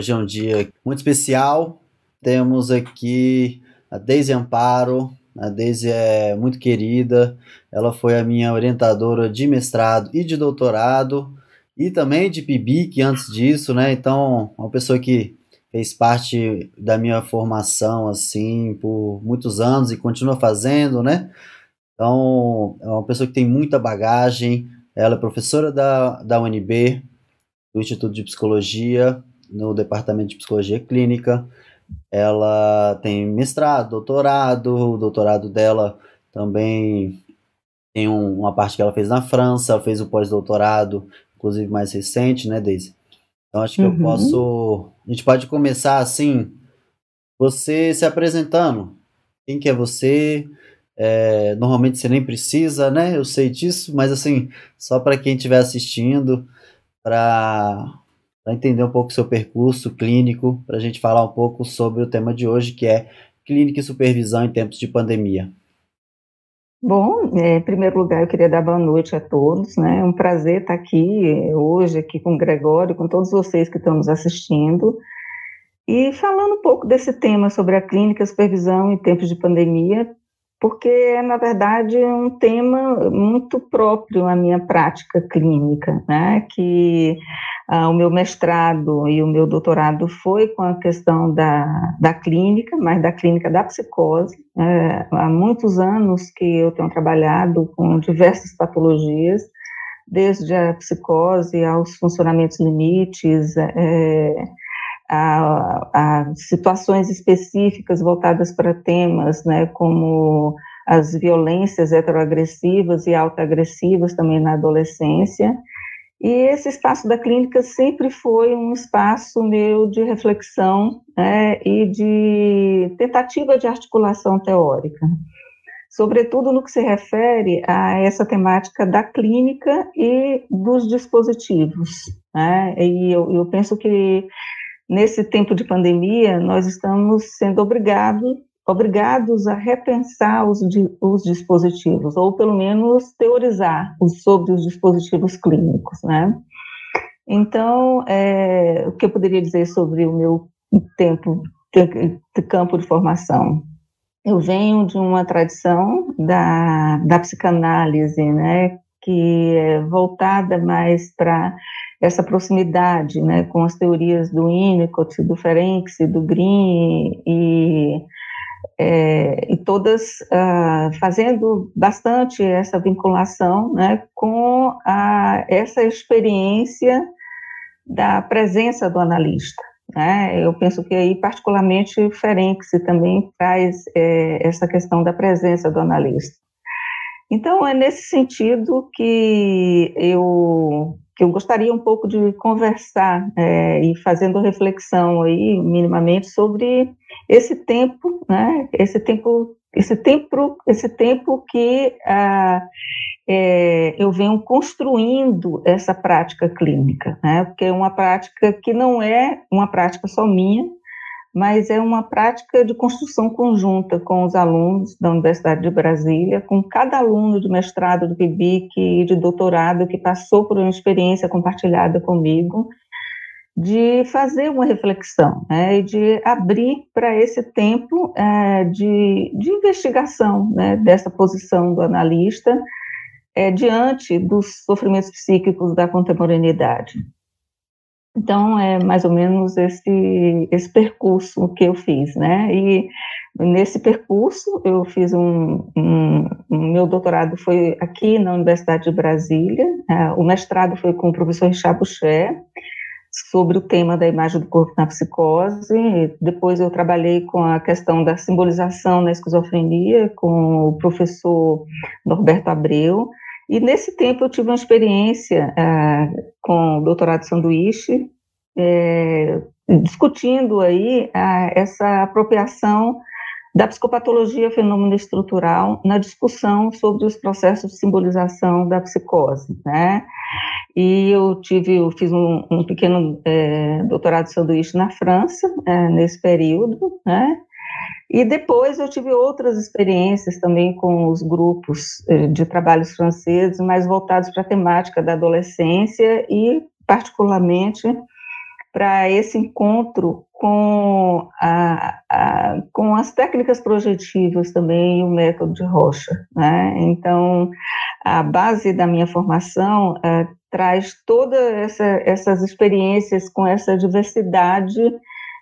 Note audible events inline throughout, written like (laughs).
Hoje é um dia muito especial. Temos aqui a Deise Amparo. A Deise é muito querida. Ela foi a minha orientadora de mestrado e de doutorado e também de PIBIC antes disso, né? Então, uma pessoa que fez parte da minha formação assim por muitos anos e continua fazendo, né? Então, é uma pessoa que tem muita bagagem. Ela é professora da, da UNB, do Instituto de Psicologia, no Departamento de Psicologia Clínica. Ela tem mestrado, doutorado, o doutorado dela também tem um, uma parte que ela fez na França, ela fez o pós-doutorado, inclusive mais recente, né, Deise? Então acho que uhum. eu posso. A gente pode começar assim, você se apresentando. Quem que é você? É, normalmente você nem precisa, né? Eu sei disso, mas assim, só para quem estiver assistindo, para entender um pouco o seu percurso clínico, para a gente falar um pouco sobre o tema de hoje, que é clínica e supervisão em tempos de pandemia. Bom, é, em primeiro lugar, eu queria dar boa noite a todos, né? É um prazer estar aqui é, hoje, aqui com o Gregório, com todos vocês que estão nos assistindo. E falando um pouco desse tema sobre a clínica, a supervisão em tempos de pandemia, porque é, na verdade, um tema muito próprio à minha prática clínica, né? Que ah, o meu mestrado e o meu doutorado foi com a questão da, da clínica, mas da clínica da psicose. É, há muitos anos que eu tenho trabalhado com diversas patologias, desde a psicose aos funcionamentos limites, é, a, a, situações específicas voltadas para temas, né, como as violências heteroagressivas e autoagressivas também na adolescência, e esse espaço da clínica sempre foi um espaço meu de reflexão né, e de tentativa de articulação teórica, sobretudo no que se refere a essa temática da clínica e dos dispositivos. Né, e eu, eu penso que nesse tempo de pandemia nós estamos sendo obrigados obrigados a repensar os, os dispositivos, ou pelo menos teorizar sobre os dispositivos clínicos, né? Então, é, o que eu poderia dizer sobre o meu tempo de, campo de formação? Eu venho de uma tradição da, da psicanálise, né, que é voltada mais para essa proximidade, né, com as teorias do Winnicott, do Ferenczi, do Green e é, e todas uh, fazendo bastante essa vinculação né, com a, essa experiência da presença do analista. Né? Eu penso que aí, particularmente, o Ferenc também traz é, essa questão da presença do analista. Então, é nesse sentido que eu que eu gostaria um pouco de conversar é, e fazendo reflexão aí minimamente sobre esse tempo, né? Esse tempo, esse tempo, esse tempo que ah, é, eu venho construindo essa prática clínica, né? Porque é uma prática que não é uma prática só minha, mas é uma prática de construção conjunta com os alunos da Universidade de Brasília, com cada aluno de mestrado do PIBIC e de doutorado que passou por uma experiência compartilhada comigo, de fazer uma reflexão, né, e de abrir para esse tempo é, de, de investigação né, dessa posição do analista é, diante dos sofrimentos psíquicos da contemporaneidade. Então, é mais ou menos esse, esse percurso que eu fiz, né? E nesse percurso, eu fiz um, um, meu doutorado foi aqui na Universidade de Brasília, é, o mestrado foi com o professor Richard Boucher, sobre o tema da imagem do corpo na psicose. Depois eu trabalhei com a questão da simbolização na esquizofrenia com o professor Norberto Abreu. E nesse tempo eu tive uma experiência é, com o doutorado de sanduíche, é, discutindo aí essa apropriação da psicopatologia fenômeno estrutural na discussão sobre os processos de simbolização da psicose, né? E eu tive, eu fiz um, um pequeno é, doutorado de sanduíche na França é, nesse período, né? E depois eu tive outras experiências também com os grupos eh, de trabalhos franceses, mais voltados para a temática da adolescência e, particularmente, para esse encontro com, a, a, com as técnicas projetivas também e o método de Rocha. Né? Então, a base da minha formação é, traz todas essa, essas experiências com essa diversidade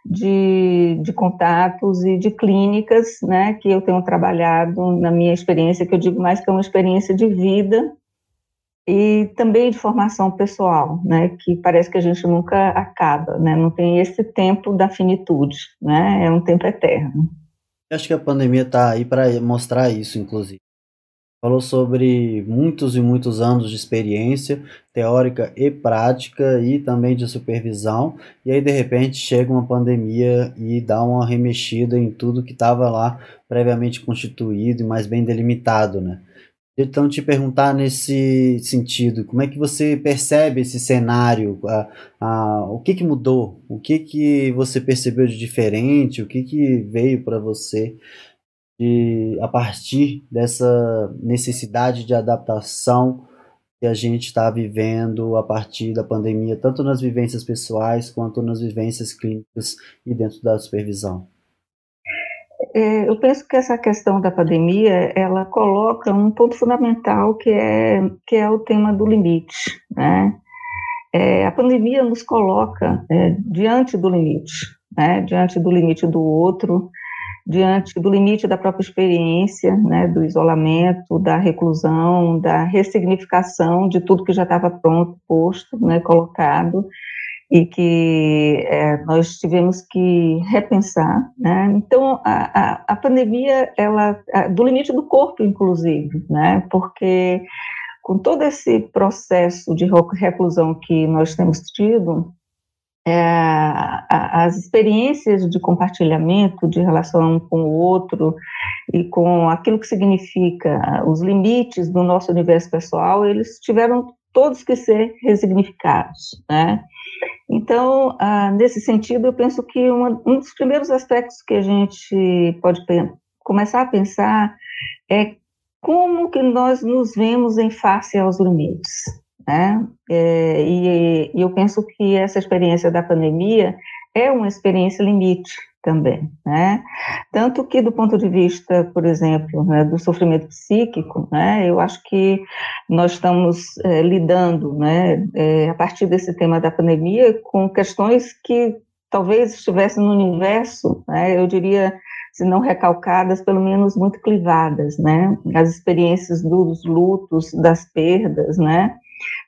de, de contatos e de clínicas, né, que eu tenho trabalhado na minha experiência, que eu digo mais que é uma experiência de vida, e também de formação pessoal, né, que parece que a gente nunca acaba, né, não tem esse tempo da finitude, né, é um tempo eterno. Acho que a pandemia está aí para mostrar isso, inclusive. Falou sobre muitos e muitos anos de experiência teórica e prática e também de supervisão, e aí de repente chega uma pandemia e dá uma remexida em tudo que estava lá previamente constituído e mais bem delimitado, né? Então, te perguntar nesse sentido, como é que você percebe esse cenário? A, a, o que, que mudou? O que, que você percebeu de diferente? O que, que veio para você de, a partir dessa necessidade de adaptação que a gente está vivendo a partir da pandemia, tanto nas vivências pessoais quanto nas vivências clínicas e dentro da supervisão? É, eu penso que essa questão da pandemia, ela coloca um ponto fundamental que é, que é o tema do limite, né? É, a pandemia nos coloca é, diante do limite, né? Diante do limite do outro, diante do limite da própria experiência, né? Do isolamento, da reclusão, da ressignificação de tudo que já estava pronto, posto, né? Colocado e que é, nós tivemos que repensar, né? Então a, a, a, pandemia, ela do limite do corpo, inclusive, né? Porque com todo esse processo de reclusão que nós temos tido, é, as experiências de compartilhamento, de relação com o outro e com aquilo que significa os limites do nosso universo pessoal, eles tiveram todos que ser resignificados, né? Então, ah, nesse sentido, eu penso que uma, um dos primeiros aspectos que a gente pode começar a pensar é como que nós nos vemos em face aos limites, né? É, e, e eu penso que essa experiência da pandemia é uma experiência limite, também, né? Tanto que do ponto de vista, por exemplo, né, do sofrimento psíquico, né, eu acho que nós estamos é, lidando, né, é, a partir desse tema da pandemia, com questões que talvez estivessem no universo, né, eu diria, se não recalcadas, pelo menos muito clivadas, né? As experiências dos lutos, das perdas, né?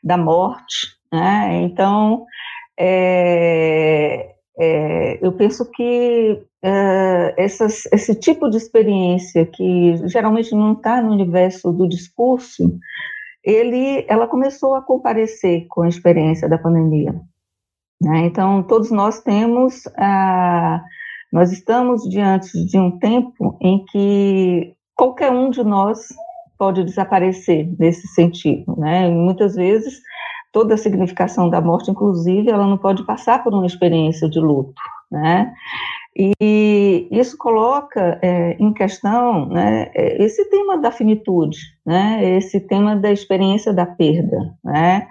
Da morte, né? Então, é, é, eu penso que é, essas, esse tipo de experiência que geralmente não está no universo do discurso, ele, ela começou a comparecer com a experiência da pandemia. Né? Então, todos nós temos, ah, nós estamos diante de um tempo em que qualquer um de nós pode desaparecer nesse sentido, né? E muitas vezes toda a significação da morte, inclusive, ela não pode passar por uma experiência de luto, né? E isso coloca é, em questão né, é, esse tema da finitude, né, esse tema da experiência da perda, né,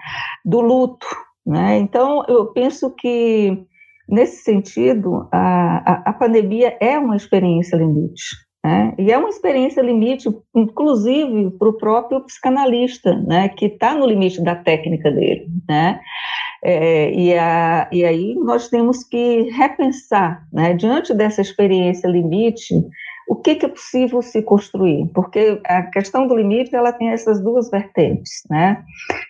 do luto. Né? Então, eu penso que, nesse sentido, a, a, a pandemia é uma experiência limite. Né? E é uma experiência limite, inclusive, para o próprio psicanalista, né? que está no limite da técnica dele. Né? É, e, a, e aí nós temos que repensar, né? diante dessa experiência limite, o que, que, é possível se construir, porque a questão do limite ela tem essas duas vertentes, né?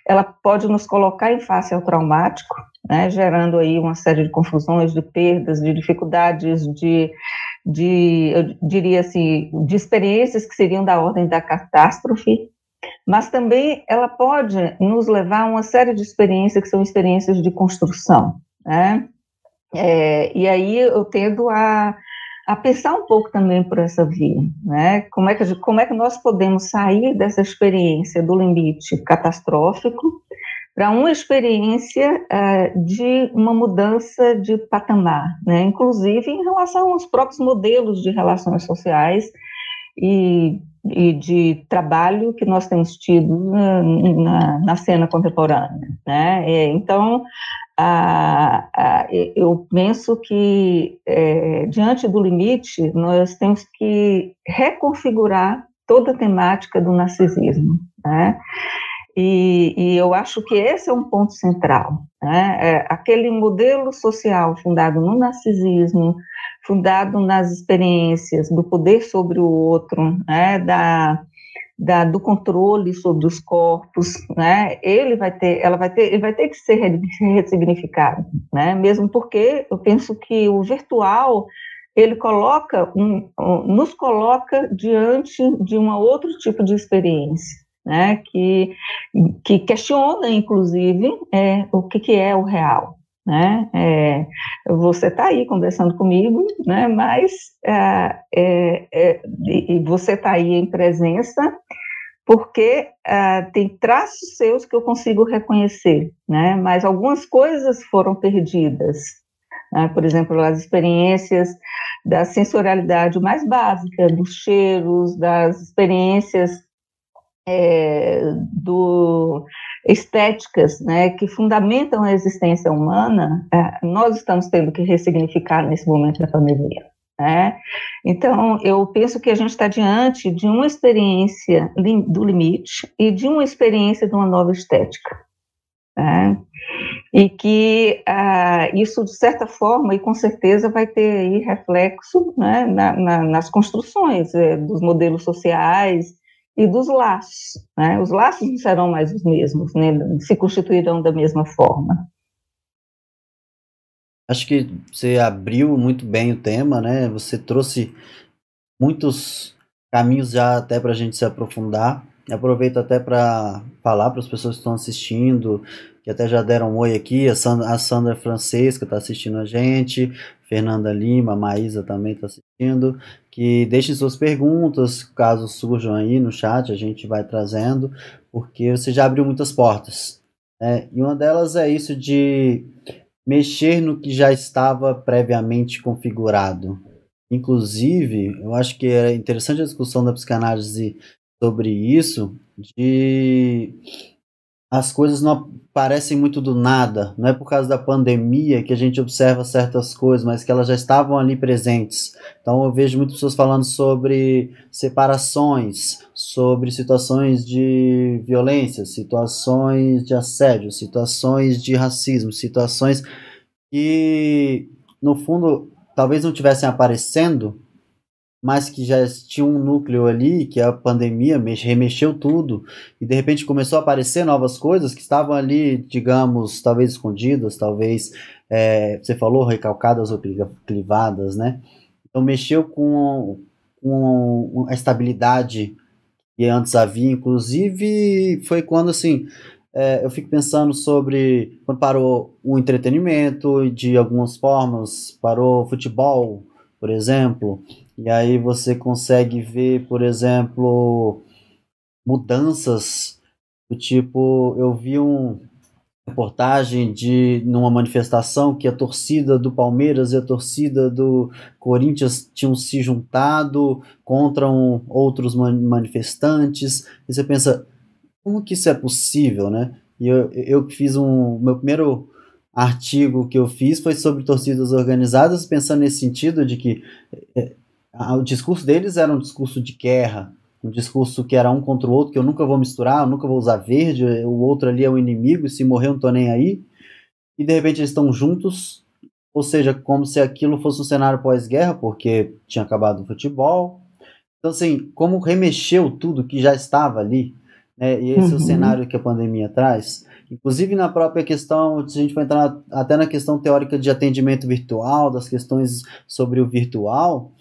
Ela pode nos colocar em face ao traumático, né, gerando aí uma série de confusões, de perdas, de dificuldades, de, de eu diria assim, de experiências que seriam da ordem da catástrofe, mas também ela pode nos levar a uma série de experiências que são experiências de construção, né? É, e aí eu tendo a, a pensar um pouco também por essa via, né? Como é que como é que nós podemos sair dessa experiência do limite catastrófico para uma experiência uh, de uma mudança de patamar, né? Inclusive em relação aos próprios modelos de relações sociais e, e de trabalho que nós temos tido na, na, na cena contemporânea. Né? É, então, a, a, eu penso que, é, diante do limite, nós temos que reconfigurar toda a temática do narcisismo. Né? E, e, eu acho que esse é um ponto central. Né? É aquele modelo social fundado no narcisismo, fundado nas experiências do poder sobre o outro, né? da, da, do controle sobre os corpos, né? ele vai ter, ela vai ter, ele vai ter que ser ressignificado, né? mesmo porque eu penso que o virtual ele coloca um, um, nos coloca diante de um outro tipo de experiência né, que, que questiona, inclusive, é, o que, que é o real. Né? É, você está aí conversando comigo, né, mas é, é, é você está aí em presença porque é, tem traços seus que eu consigo reconhecer, né, mas algumas coisas foram perdidas, né, por exemplo, as experiências da sensorialidade mais básica, dos cheiros, das experiências é, do estéticas né, que fundamentam a existência humana, é, nós estamos tendo que ressignificar nesse momento da pandemia. Né? Então, eu penso que a gente está diante de uma experiência do limite e de uma experiência de uma nova estética. Né? E que ah, isso, de certa forma, e com certeza vai ter reflexo né, na, na, nas construções é, dos modelos sociais, e dos laços. Né? Os laços não serão mais os mesmos, né? se constituirão da mesma forma. Acho que você abriu muito bem o tema, né? Você trouxe muitos caminhos já até para a gente se aprofundar. Aproveito até para falar para as pessoas que estão assistindo, que até já deram um oi aqui, a Sandra, a Sandra Francesca está assistindo a gente, Fernanda Lima, Maísa também está assistindo, que deixem suas perguntas, caso surjam aí no chat, a gente vai trazendo, porque você já abriu muitas portas. Né? E uma delas é isso de mexer no que já estava previamente configurado. Inclusive, eu acho que é interessante a discussão da psicanálise sobre isso, de as coisas não parecem muito do nada. Não é por causa da pandemia que a gente observa certas coisas, mas que elas já estavam ali presentes. Então eu vejo muitas pessoas falando sobre separações, sobre situações de violência, situações de assédio, situações de racismo, situações que no fundo talvez não tivessem aparecendo, mas que já tinha um núcleo ali, que a pandemia remexeu tudo, e de repente começou a aparecer novas coisas que estavam ali, digamos, talvez escondidas, talvez, é, você falou, recalcadas ou clivadas, né? Então mexeu com, com a estabilidade que antes havia, inclusive foi quando, assim, é, eu fico pensando sobre quando parou o entretenimento, de algumas formas, parou o futebol, por exemplo, e aí você consegue ver, por exemplo, mudanças do tipo, eu vi um reportagem de numa manifestação que a torcida do Palmeiras e a torcida do Corinthians tinham se juntado contra um, outros manifestantes. E você pensa, como que isso é possível, né? E eu, eu fiz um meu primeiro artigo que eu fiz foi sobre torcidas organizadas, pensando nesse sentido de que é, o discurso deles era um discurso de guerra, um discurso que era um contra o outro, que eu nunca vou misturar, eu nunca vou usar verde, o outro ali é o inimigo, e se morrer eu não tô nem aí. E de repente eles estão juntos, ou seja, como se aquilo fosse um cenário pós-guerra, porque tinha acabado o futebol. Então, assim, como remexeu tudo que já estava ali, né? E esse uhum. é o uhum. cenário que a pandemia traz. Inclusive na própria questão, se a gente for entrar até na questão teórica de atendimento virtual, das questões sobre o virtual,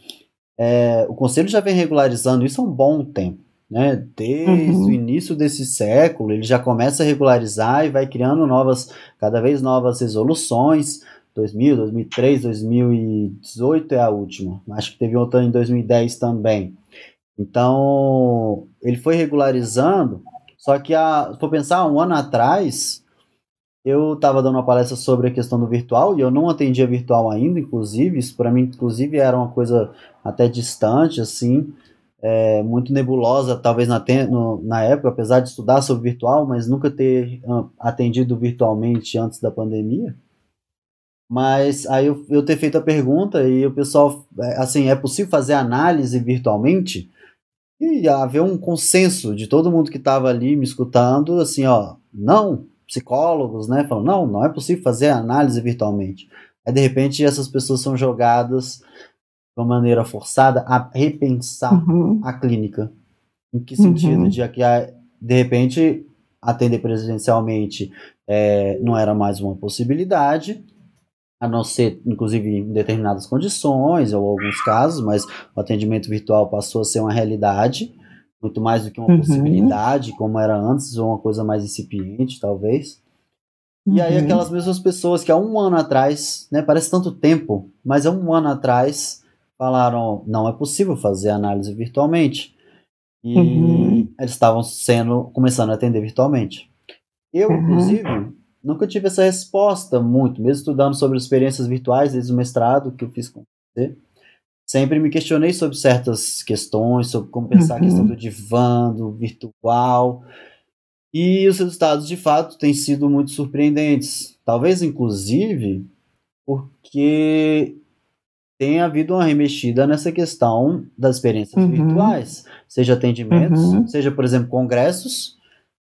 é, o Conselho já vem regularizando isso há um bom tempo. Né? Desde uhum. o início desse século, ele já começa a regularizar e vai criando novas, cada vez novas resoluções. 2000, 2003, 2018 é a última. Acho que teve outra em 2010 também. Então, ele foi regularizando, só que, a, se for pensar, um ano atrás, eu estava dando uma palestra sobre a questão do virtual e eu não atendia virtual ainda, inclusive, isso para mim, inclusive, era uma coisa até distante, assim. é, muito nebulosa, talvez na, no, na época, apesar de estudar sobre virtual, mas nunca ter atendido virtualmente antes da pandemia. Mas aí eu, eu ter feito a pergunta e o pessoal, é, assim, é possível fazer análise virtualmente? E haver um consenso de todo mundo que estava ali me escutando, assim, ó, não, psicólogos, né, falam, não, não é possível fazer análise virtualmente. Aí, de repente, essas pessoas são jogadas de uma maneira forçada a repensar uhum. a clínica. Em que sentido? Uhum. De que, de repente, atender presencialmente é, não era mais uma possibilidade, a não ser, inclusive, em determinadas condições, ou alguns casos, mas o atendimento virtual passou a ser uma realidade, muito mais do que uma uhum. possibilidade, como era antes, ou uma coisa mais incipiente, talvez. Uhum. E aí uhum. aquelas mesmas pessoas que há um ano atrás, né, parece tanto tempo, mas há um ano atrás falaram, não é possível fazer análise virtualmente. E uhum. eles estavam sendo, começando a atender virtualmente. Eu, uhum. inclusive, nunca tive essa resposta muito, mesmo estudando sobre experiências virtuais desde o mestrado que eu fiz com você. Sempre me questionei sobre certas questões, sobre como pensar uhum. a questão uhum. do divã, do virtual. E os resultados, de fato, têm sido muito surpreendentes. Talvez, inclusive, porque tem havido uma remexida nessa questão das experiências uhum. virtuais, seja atendimentos, uhum. seja, por exemplo, congressos,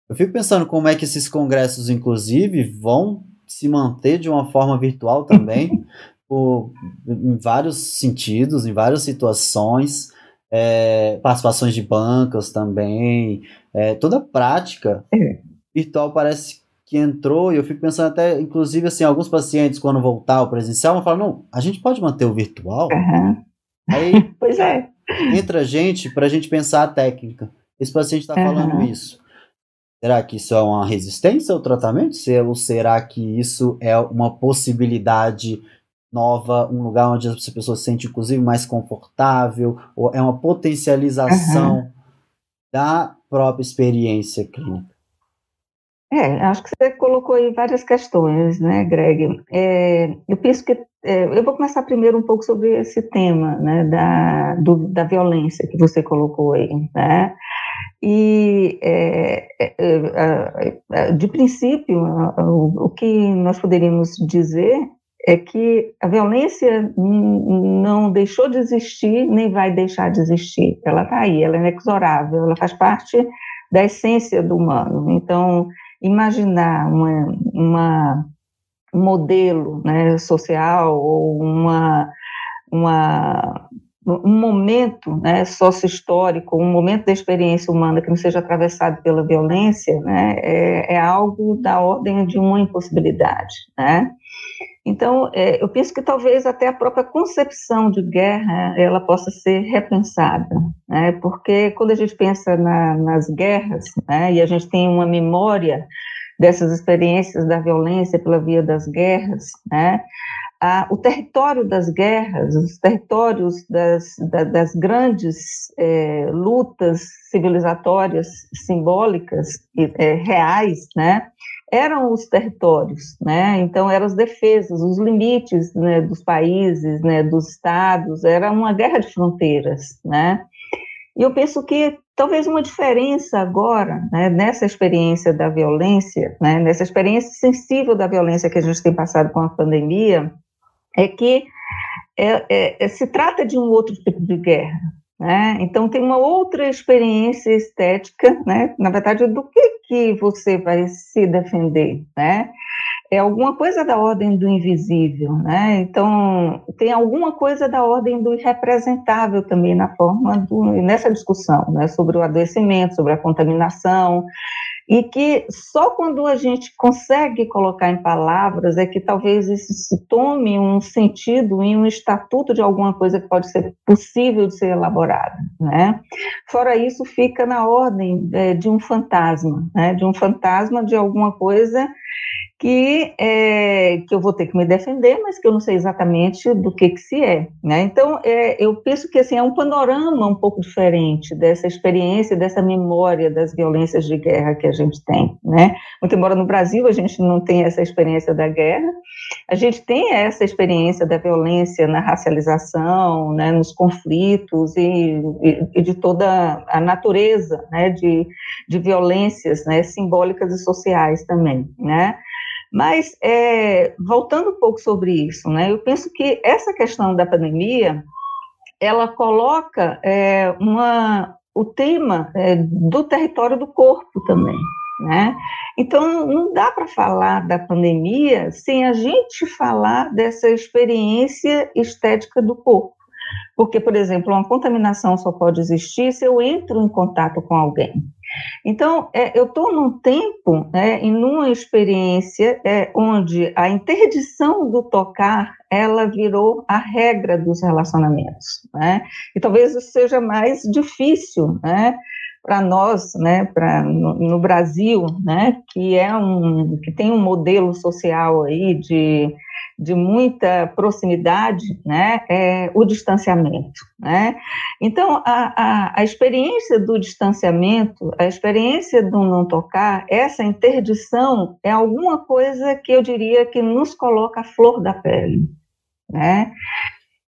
eu fico pensando como é que esses congressos, inclusive, vão se manter de uma forma virtual também, (laughs) por, em vários sentidos, em várias situações, é, participações de bancas também, é, toda a prática é. virtual parece que entrou, e eu fico pensando até, inclusive, assim, alguns pacientes, quando voltar ao presencial, vão falar, não, a gente pode manter o virtual? Uhum. Aí, (laughs) pois é. Entra a gente para a gente pensar a técnica. Esse paciente está uhum. falando isso. Será que isso é uma resistência ao tratamento? Ou será que isso é uma possibilidade nova, um lugar onde as pessoas se sentem, inclusive, mais confortável? Ou é uma potencialização uhum. da própria experiência clínica? É, acho que você colocou aí várias questões, né, Greg? É, eu penso que é, eu vou começar primeiro um pouco sobre esse tema, né, da, do, da violência que você colocou aí, né? E, é, é, é, de princípio, o, que nós poderíamos dizer é que a violência não deixou de existir, nem vai deixar de existir. Ela está aí, ela é inexorável, ela faz parte da essência do humano. Então, imaginar uma, uma um modelo né, social ou uma, uma um momento né, sócio-histórico, um momento da experiência humana que não seja atravessado pela violência, né, é, é algo da ordem de uma impossibilidade, né? Então, é, eu penso que talvez até a própria concepção de guerra ela possa ser repensada, né? porque quando a gente pensa na, nas guerras, né, e a gente tem uma memória dessas experiências da violência pela via das guerras, né, ah, o território das guerras, os territórios das, da, das grandes é, lutas civilizatórias simbólicas e é, reais, né, eram os territórios, né, então eram as defesas, os limites né, dos países, né, dos estados, era uma guerra de fronteiras, né, e eu penso que talvez uma diferença agora, né, nessa experiência da violência, né, nessa experiência sensível da violência que a gente tem passado com a pandemia, é que é, é, é, se trata de um outro tipo de guerra. Né? Então, tem uma outra experiência estética, né? na verdade, do que, que você vai se defender. Né? É alguma coisa da ordem do invisível. Né? Então, tem alguma coisa da ordem do irrepresentável também na forma do, nessa discussão né? sobre o adoecimento, sobre a contaminação e que só quando a gente consegue colocar em palavras é que talvez isso tome um sentido em um estatuto de alguma coisa que pode ser possível de ser elaborada, né? Fora isso, fica na ordem é, de um fantasma, né? De um fantasma de alguma coisa que, é, que eu vou ter que me defender, mas que eu não sei exatamente do que, que se é. Né? Então, é, eu penso que assim, é um panorama um pouco diferente dessa experiência, dessa memória das violências de guerra que a gente tem. Né? Muito embora no Brasil a gente não tenha essa experiência da guerra, a gente tem essa experiência da violência na racialização, né, nos conflitos e, e, e, de toda a natureza né, de, de violências né, simbólicas e sociais também. Né? Mas, é, voltando um pouco sobre isso, né, eu penso que essa questão da pandemia, ela coloca é, uma, o tema é, do território do corpo também, né? Então, não dá para falar da pandemia sem a gente falar dessa experiência estética do corpo. Porque, por exemplo, uma contaminação só pode existir se eu entro em contato com alguém. Então, é, eu estou num tempo né, e numa experiência é, onde a interdição do tocar ela virou a regra dos relacionamentos, né? E talvez isso seja mais difícil, né? para nós, né, para no, no, Brasil, né, que é um que tem um modelo social aí de, de muita proximidade, né, é o distanciamento, né. Então a, a, a experiência do distanciamento, a experiência do não tocar, essa interdição é alguma coisa que eu diria que nos coloca a flor da pele, né.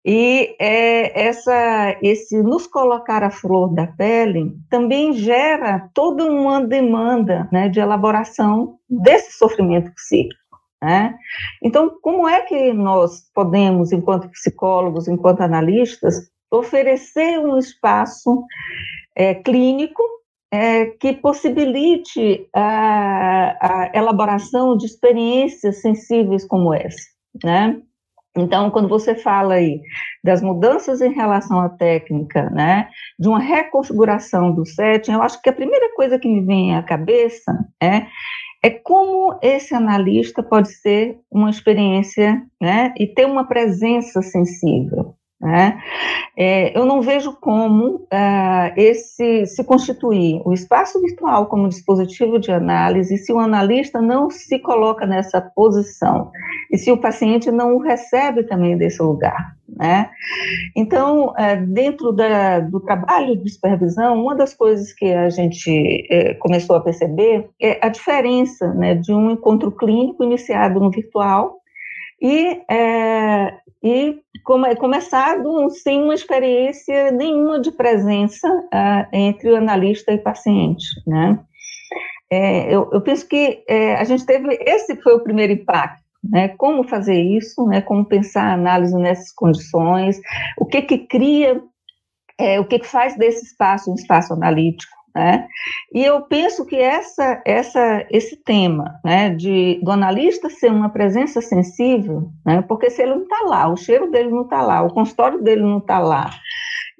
E é, essa, esse nos colocar a flor da pele também gera toda uma demanda né, de elaboração desse sofrimento psíquico. Né? Então, como é que nós podemos, enquanto psicólogos, enquanto analistas, oferecer um espaço é, clínico é, que possibilite a, a elaboração de experiências sensíveis como essa? Né? Então, quando você fala aí das mudanças em relação à técnica, né, de uma reconfiguração do setting, eu acho que a primeira coisa que me vem à cabeça é, é como esse analista pode ser uma experiência, né, e ter uma presença sensível. Né? É, eu não vejo como é, esse se constituir o espaço virtual como dispositivo de análise se o analista não se coloca nessa posição e se o paciente não o recebe também desse lugar. Né? Então, é, dentro da, do trabalho de supervisão, uma das coisas que a gente é, começou a perceber é a diferença né, de um encontro clínico iniciado no virtual e, é, e come, começado sem uma experiência nenhuma de presença uh, entre o analista e paciente, né? É, eu, eu, penso que é, a gente teve, esse foi o primeiro impacto, né? Como fazer isso, né? Como pensar a análise nessas condições, o que que cria, é, o que que faz desse espaço um espaço analítico, né? E eu penso que essa, essa, esse tema né, de, do analista ser uma presença sensível, né, porque se ele não está lá, o cheiro dele não está lá, o consultório dele não está lá,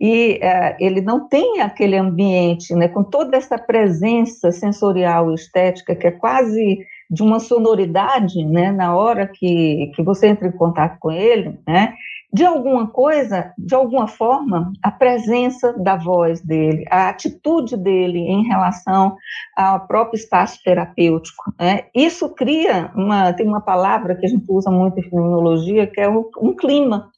e é, ele não tem aquele ambiente né, com toda essa presença sensorial e estética que é quase de uma sonoridade né, na hora que, que você entra em contato com ele, né, de alguma coisa, de alguma forma, a presença da voz dele, a atitude dele em relação ao próprio espaço terapêutico. Né? Isso cria uma, tem uma palavra que a gente usa muito em fenomenologia, que é um, um clima.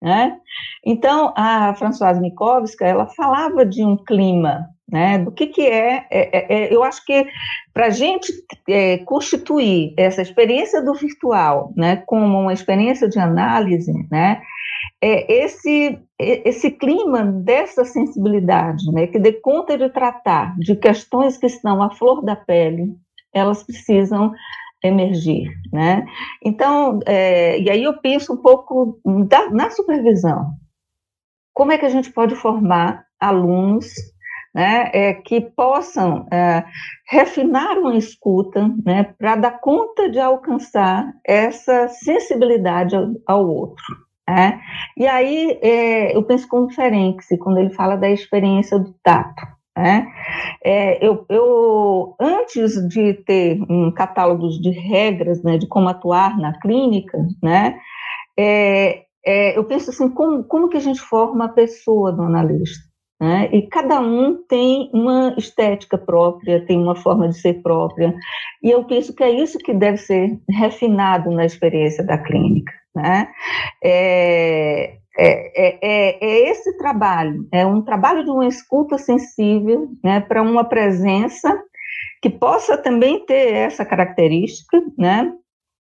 Né? Então, a Françoise Mikovska, ela falava de um clima, né? Do que, que é, é, é, é eu acho que para a gente é, constituir essa experiência do virtual, né, como uma experiência de análise, né, é esse esse clima dessa sensibilidade, né, que dê conta de tratar de questões que estão à flor da pele, elas precisam emergir, né? Então, é, e aí eu penso um pouco da, na supervisão. Como é que a gente pode formar alunos né, é, que possam é, refinar uma escuta né, para dar conta de alcançar essa sensibilidade ao, ao outro. Né? E aí é, eu penso com o Ferenc, quando ele fala da experiência do tato. Né? É, eu, eu, antes de ter um catálogo de regras né, de como atuar na clínica, né, é, é, eu penso assim, como, como que a gente forma a pessoa do analista? Né? e cada um tem uma estética própria, tem uma forma de ser própria, e eu penso que é isso que deve ser refinado na experiência da clínica. Né? É, é, é, é, é esse trabalho, é um trabalho de uma escuta sensível né, para uma presença que possa também ter essa característica, né?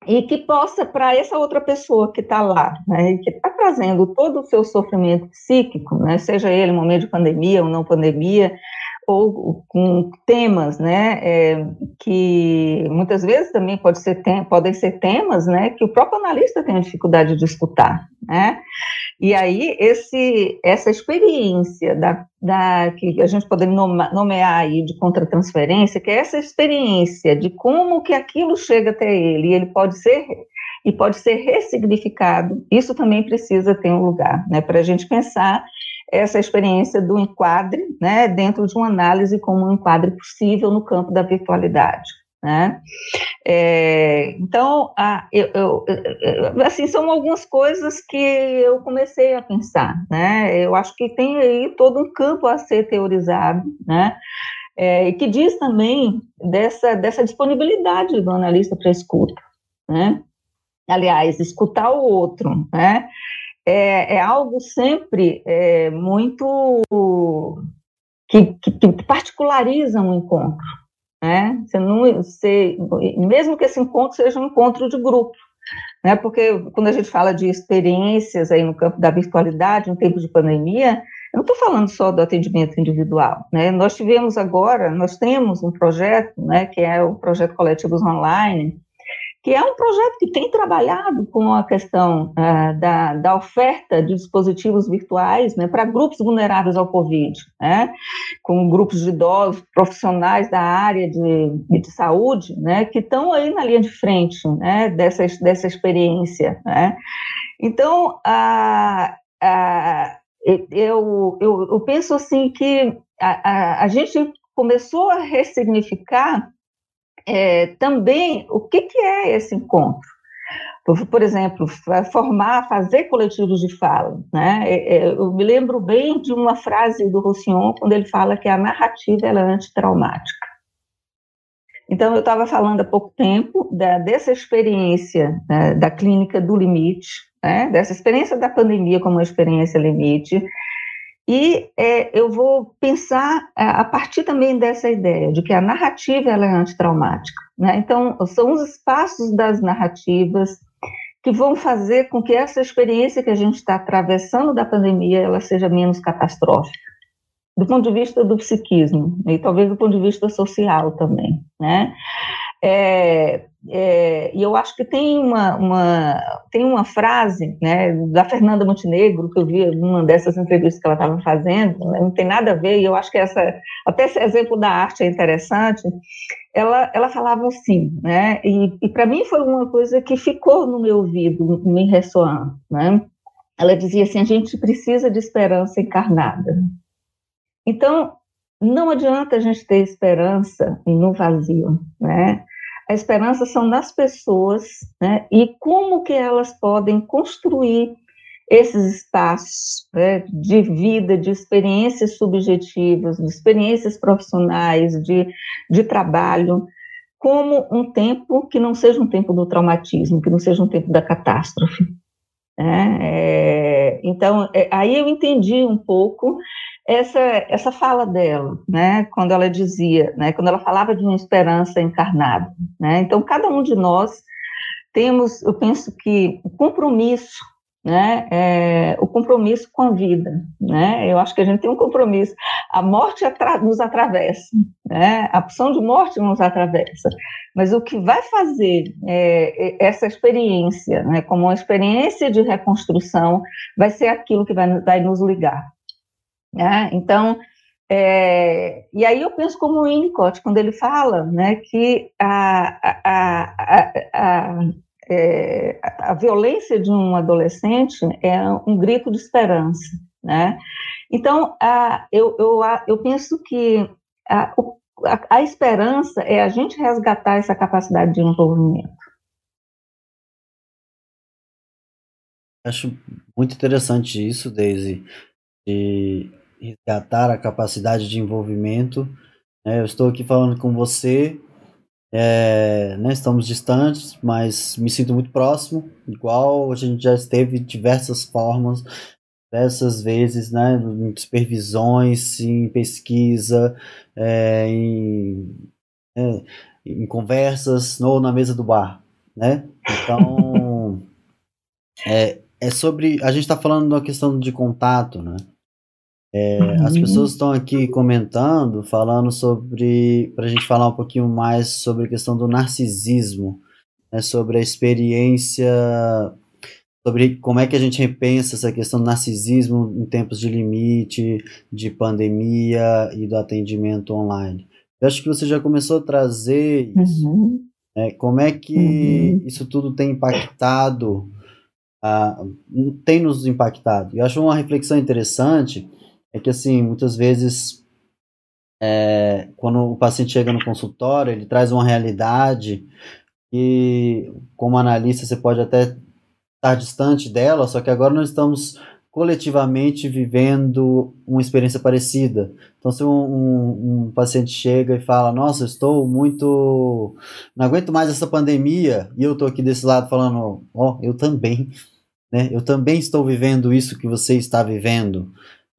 E que possa, para essa outra pessoa que está lá, né, que está trazendo todo o seu sofrimento psíquico, né, seja ele momento de pandemia ou não pandemia, ou com temas, né, é, que muitas vezes também pode ser tem, podem ser temas, né, que o próprio analista tem dificuldade de escutar, né, e aí esse essa experiência da, da que a gente pode nomear aí de contratransferência, que é essa experiência de como que aquilo chega até ele, e ele pode ser e pode ser ressignificado, isso também precisa ter um lugar, né, para a gente pensar essa experiência do enquadre, né, dentro de uma análise como um enquadre possível no campo da virtualidade. Né? É, então, a, eu, eu, assim, são algumas coisas que eu comecei a pensar, né? Eu acho que tem aí todo um campo a ser teorizado, né? É, que diz também dessa, dessa disponibilidade do analista para escuta, né? Aliás, escutar o outro, né? É, é algo sempre é, muito que, que, que, particulariza um encontro, né? Você não, você, mesmo que esse encontro seja um encontro de grupo, né? Porque quando a gente fala de experiências aí no campo da virtualidade, no tempo de pandemia, eu não estou falando só do atendimento individual, né? Nós tivemos agora, nós temos um projeto, né? Que é o projeto Coletivos Online, que é um projeto que tem trabalhado com a questão uh, da, da, oferta de dispositivos virtuais né, para grupos vulneráveis ao Covid, né, com grupos de idosos, profissionais da área de, de saúde, né, que estão aí na linha de frente né, dessa, dessa experiência. Né. Então, a, a, eu, eu, eu penso assim que a, a, a gente começou a ressignificar é, também o que, que é esse encontro. Por, por, exemplo, formar, fazer coletivos de fala. Né? É, é, eu me lembro bem de uma frase do Roussillon, quando ele fala que a narrativa é antitraumática. Então, eu estava falando há pouco tempo da, dessa experiência né, da clínica do limite, né, dessa experiência da pandemia como uma experiência limite, e é, eu vou pensar é, a partir também dessa ideia de que a narrativa ela é antitraumática. Né? Então, são os espaços das narrativas que vão fazer com que essa experiência que a gente está atravessando da pandemia ela seja menos catastrófica, do ponto de vista do psiquismo e talvez do ponto de vista social também, né? É, é, e eu acho que tem uma, uma, tem uma frase né, da Fernanda Montenegro, que eu vi numa dessas entrevistas que ela estava fazendo, né, não tem nada a ver, e eu acho que essa, até esse exemplo da arte é interessante. Ela, ela falava assim, né, e, e para mim foi uma coisa que ficou no meu ouvido, me ressoando. Né? Ela dizia assim: a gente precisa de esperança encarnada. Então, não adianta a gente ter esperança no vazio, né? A esperança são das pessoas, né? E como que elas podem construir esses espaços né, de vida, de experiências subjetivas, de experiências profissionais, de, de trabalho, como um tempo que não seja um tempo do traumatismo, que não seja um tempo da catástrofe. Né? É, então, é, aí eu entendi um pouco essa, essa fala dela, né, quando ela dizia, né, quando ela falava de uma esperança encarnada, né, então cada um de nós temos, eu penso que o compromisso, né, é, o compromisso com a vida, né, eu acho que a gente tem um compromisso, a morte atra nos atravessa, né, a opção de morte nos atravessa, mas o que vai fazer é, essa experiência, né, como uma experiência de reconstrução, vai ser aquilo que vai, vai nos ligar, né? Então, é, e aí eu penso como o Winnicott, quando ele fala né, que a, a, a, é, a, violência de um adolescente é um grito de esperança. Né? Então, eu, eu, eu penso que a, a esperança é a gente resgatar essa capacidade de envolvimento. Acho muito interessante isso, Daisy, de resgatar a capacidade de envolvimento. É, eu estou aqui falando com você, é, né, estamos distantes, mas me sinto muito próximo, igual a gente já esteve de diversas formas, diversas vezes, né, em supervisões, em pesquisa, é, em, é, em conversas, ou na mesa do bar, né? Então, (laughs) é, é sobre. A gente está falando da questão de contato, né? É, uhum. As pessoas estão aqui comentando, falando sobre. Para a gente falar um pouquinho mais sobre a questão do narcisismo, né, sobre a experiência, sobre como é que a gente repensa essa questão do narcisismo em tempos de limite, de pandemia e do atendimento online. Eu acho que você já começou a trazer isso. Uhum. Né, como é que uhum. isso tudo tem impactado tem nos impactado. Eu acho uma reflexão interessante é que assim muitas vezes é, quando o paciente chega no consultório ele traz uma realidade que como analista você pode até estar distante dela, só que agora nós estamos coletivamente vivendo uma experiência parecida. Então, se um, um, um, paciente chega e fala, nossa, estou muito. não aguento mais essa pandemia, e eu estou aqui desse lado falando, ó, oh, eu também. Né? Eu também estou vivendo isso que você está vivendo.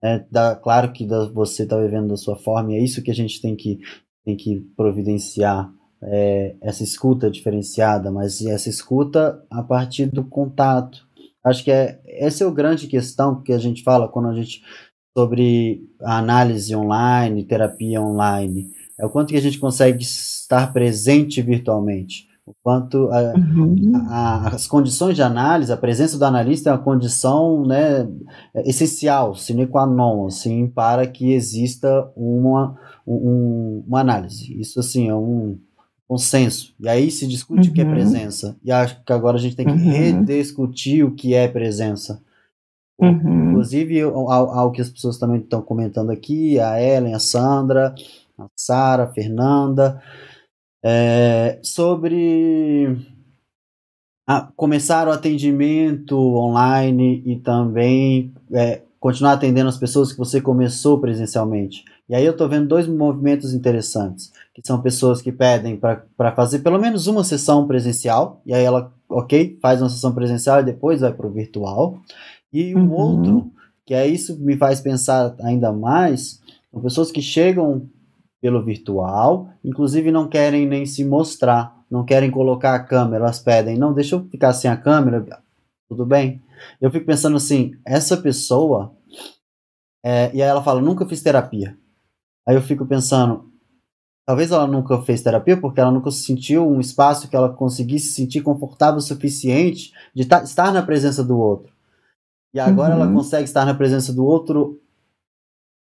É, dá, claro que da, você está vivendo da sua forma, e é isso que a gente tem que, tem que providenciar. É, essa escuta diferenciada, mas essa escuta a partir do contato. Acho que é, essa é a grande questão que a gente fala quando a gente sobre a análise online, terapia online. É o quanto que a gente consegue estar presente virtualmente o quanto a, uhum. a, as condições de análise, a presença do analista é uma condição né, essencial, sine qua non, assim, para que exista uma, um, uma análise. Isso, assim, é um consenso. E aí se discute uhum. o que é uhum. presença. E acho que agora a gente tem que uhum. rediscutir o que é presença. Uhum. Inclusive, ao, ao, que as pessoas também estão comentando aqui, a Ellen, a Sandra, a Sara, a Fernanda, é, sobre a, começar o atendimento online e também é, continuar atendendo as pessoas que você começou presencialmente. E aí eu estou vendo dois movimentos interessantes, que são pessoas que pedem para fazer pelo menos uma sessão presencial, e aí ela, ok, faz uma sessão presencial e depois vai para o virtual. E o uhum. outro, que é isso me faz pensar ainda mais, são pessoas que chegam pelo virtual, inclusive não querem nem se mostrar, não querem colocar a câmera, elas pedem, não, deixa eu ficar sem a câmera, tudo bem? Eu fico pensando assim, essa pessoa, é, e aí ela fala, nunca fiz terapia. Aí eu fico pensando, talvez ela nunca fez terapia porque ela nunca sentiu um espaço que ela conseguisse se sentir confortável o suficiente de estar na presença do outro. E agora uhum. ela consegue estar na presença do outro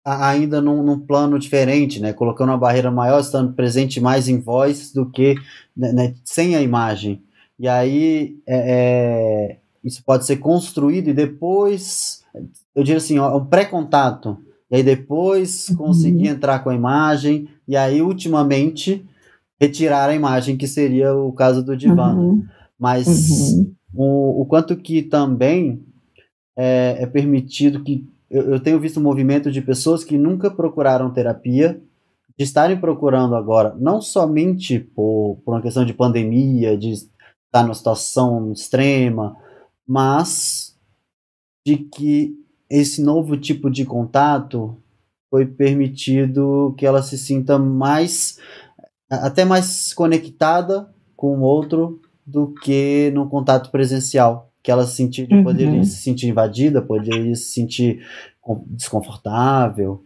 ainda num, num, plano diferente, né? Colocando uma barreira maior, estando presente mais em voz do que né, né, sem a imagem. E aí é, é, isso pode ser construído e depois, eu diria assim, ó, um pré-contato. E aí depois uhum. conseguir entrar com a imagem, e aí ultimamente retirar a imagem, que seria o caso do divã. Uhum. Mas uhum. O, o quanto que também é, é permitido que eu, eu tenho visto um movimento de pessoas que nunca procuraram terapia, de estarem procurando agora, não somente por, por uma questão de pandemia, de estar numa situação extrema, mas de que esse novo tipo de contato foi permitido que ela se sinta mais, até mais conectada com o outro do que no contato presencial que ela se sentir, uhum. poderia se sentir invadida, poderia se sentir desconfortável.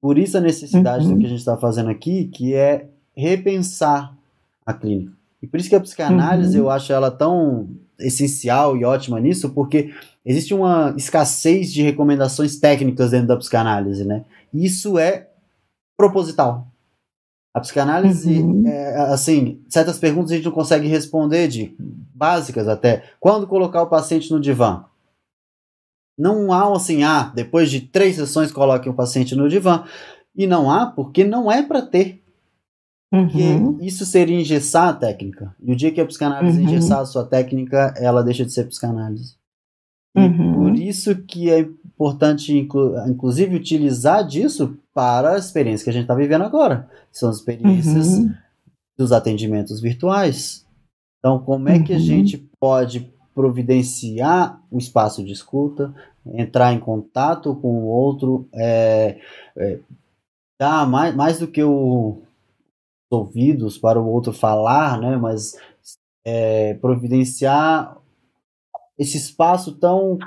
Por isso a necessidade uhum. do que a gente está fazendo aqui, que é repensar a clínica. E por isso que a psicanálise uhum. eu acho ela tão essencial e ótima nisso, porque existe uma escassez de recomendações técnicas dentro da psicanálise, né? Isso é proposital. A psicanálise, uhum. é, assim, certas perguntas a gente não consegue responder, de básicas até. Quando colocar o paciente no divã? Não há assim, ah, depois de três sessões coloque o paciente no divã. E não há porque não é para ter. Porque uhum. isso seria engessar a técnica. E o dia que a psicanálise uhum. engessar a sua técnica, ela deixa de ser psicanálise. Uhum. por isso que é importante, inclusive, utilizar disso para a experiência que a gente está vivendo agora. São as experiências uhum. dos atendimentos virtuais. Então, como é que a uhum. gente pode providenciar o espaço de escuta, entrar em contato com o outro, é, é, dar mais, mais do que o, os ouvidos para o outro falar, né, mas é, providenciar esse espaço tão,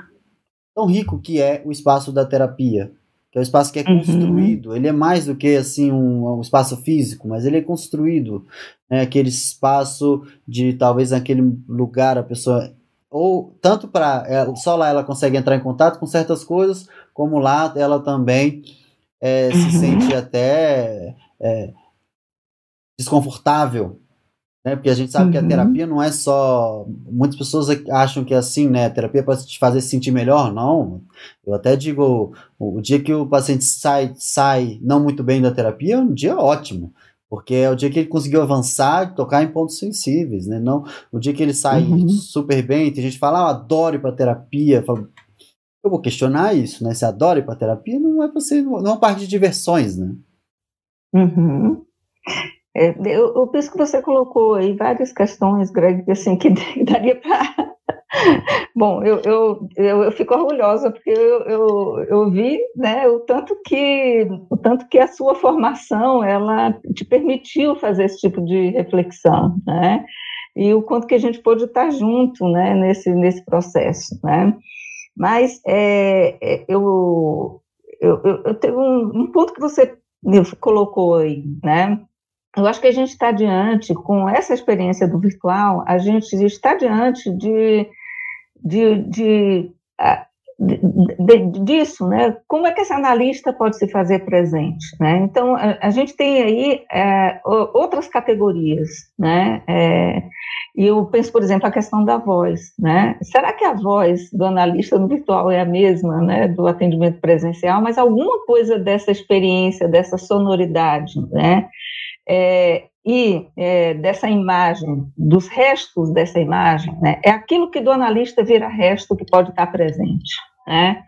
tão rico que é o espaço da terapia, que é o espaço que é uhum. construído. Uhum. Ele é mais do que assim um, um espaço físico, mas ele é construído. Né? Aquele espaço de talvez naquele lugar a pessoa ou tanto para só lá ela consegue entrar em contato com certas coisas, como lá ela também é, se uhum. sente até é, desconfortável né? Porque a gente sabe uhum. que a uhum. terapia não é só. Muitas pessoas acham que é assim, né? A terapia é para te fazer se sentir melhor. Não. Eu até digo: o, o, dia que o paciente sai, sai não muito bem da terapia é um dia ótimo. Porque é o dia que ele conseguiu avançar e tocar em pontos sensíveis, né? Não, o dia que ele sai uhum. super bem, tem gente que fala, ah, eu adoro ir para terapia. Eu, falo, eu vou questionar isso, né? Se adora ir para terapia, não é para ser, não é uma parte de diversões, né? Uhum. É, eu, eu, penso que você colocou aí várias questões, Greg, assim, que (laughs) daria para. (laughs) Bom, eu, eu, eu, eu, fico orgulhosa porque eu, eu, eu vi né, o, tanto que, o tanto que a sua formação ela te permitiu fazer esse tipo de reflexão, né? E o quanto que a gente pôde estar junto né, nesse, nesse processo, né? Mas é, é eu, eu, eu, eu tenho um, um ponto que você colocou aí, né? Eu acho que a gente está diante, com essa experiência do virtual, a gente está diante de, de, de, de, disso, né? Como é que esse analista pode se fazer presente, né? Então, a, a gente tem aí é, outras categorias, né? É, e eu penso, por exemplo, a questão da voz, né? Será que a voz do analista no virtual é a mesma, né, do atendimento presencial? Mas alguma coisa dessa experiência, dessa sonoridade, né? É, e é, dessa imagem, dos restos dessa imagem, né, é aquilo que do analista vira resto que pode estar presente. Né?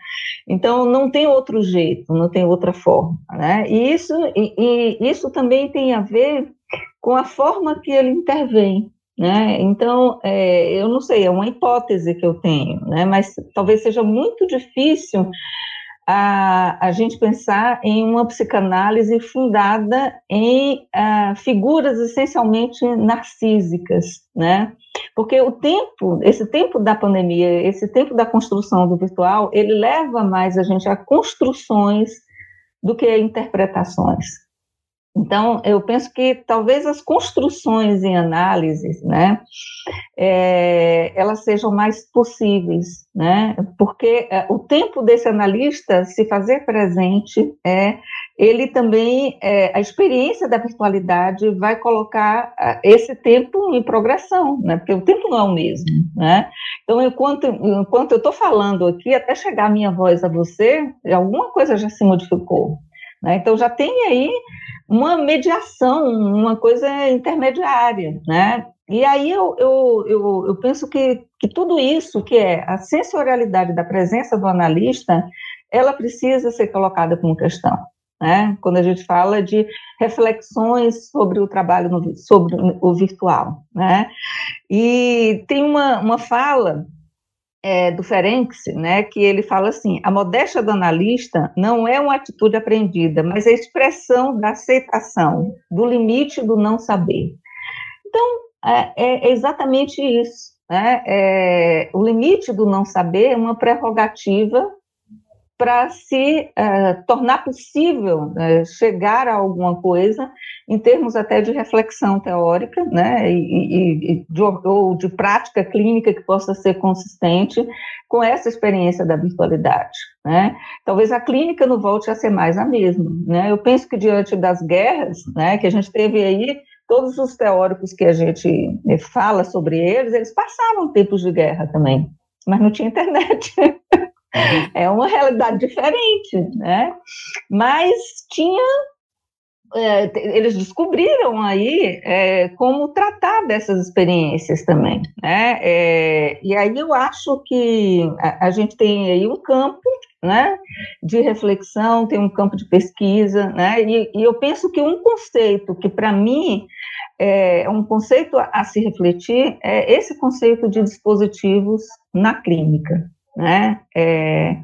Então, não tem outro jeito, não tem outra forma. Né? E, isso, e, e isso também tem a ver com a forma que ele intervém. Né? Então, é, eu não sei, é uma hipótese que eu tenho, né? mas talvez seja muito difícil a, a gente pensar em uma psicanálise fundada em uh, figuras essencialmente narcísicas, né? Porque o tempo, esse tempo da pandemia, esse tempo da construção do virtual, ele leva mais a gente a construções do que a interpretações. Então, eu penso que talvez as construções em análise, né, é, elas sejam mais possíveis, né, porque é, o tempo desse analista se fazer presente é, ele também, é, a experiência da virtualidade vai colocar é, esse tempo em progressão, né, porque o tempo não é o mesmo, né. Então, enquanto, enquanto eu estou falando aqui, até chegar a minha voz a você, alguma coisa já se modificou, né, então já tem aí uma mediação, uma coisa intermediária, né? E aí eu, eu, eu, eu, penso que, que tudo isso, que é a sensorialidade da presença do analista, ela precisa ser colocada como questão. Né? Quando a gente fala de reflexões sobre o trabalho, no, sobre o virtual. Né? E tem uma, uma fala é, do Ferenc, né, que ele fala assim: a modéstia do analista não é uma atitude aprendida, mas a expressão da aceitação, do limite do não saber. Então, é, é exatamente isso. Né? É, o limite do não saber é uma prerrogativa para se uh, tornar possível uh, chegar a alguma coisa em termos até de reflexão teórica, né, e, e de, ou de prática clínica que possa ser consistente com essa experiência da virtualidade, né. Talvez a clínica não volte a ser mais a mesma, né. Eu penso que diante das guerras, né, que a gente teve aí todos os teóricos que a gente eh, fala sobre eles, eles passavam tempos de guerra também, mas não tinha internet. (laughs) É uma realidade diferente, né? Mas tinha é, eles descobriram aí é, como tratar dessas experiências também, né? É, e aí eu acho que a, a, gente tem aí um campo, né, de reflexão, tem um campo de pesquisa, né? E, e eu penso que um conceito que para mim é um conceito a, a se refletir é esse conceito de dispositivos na clínica, né? É,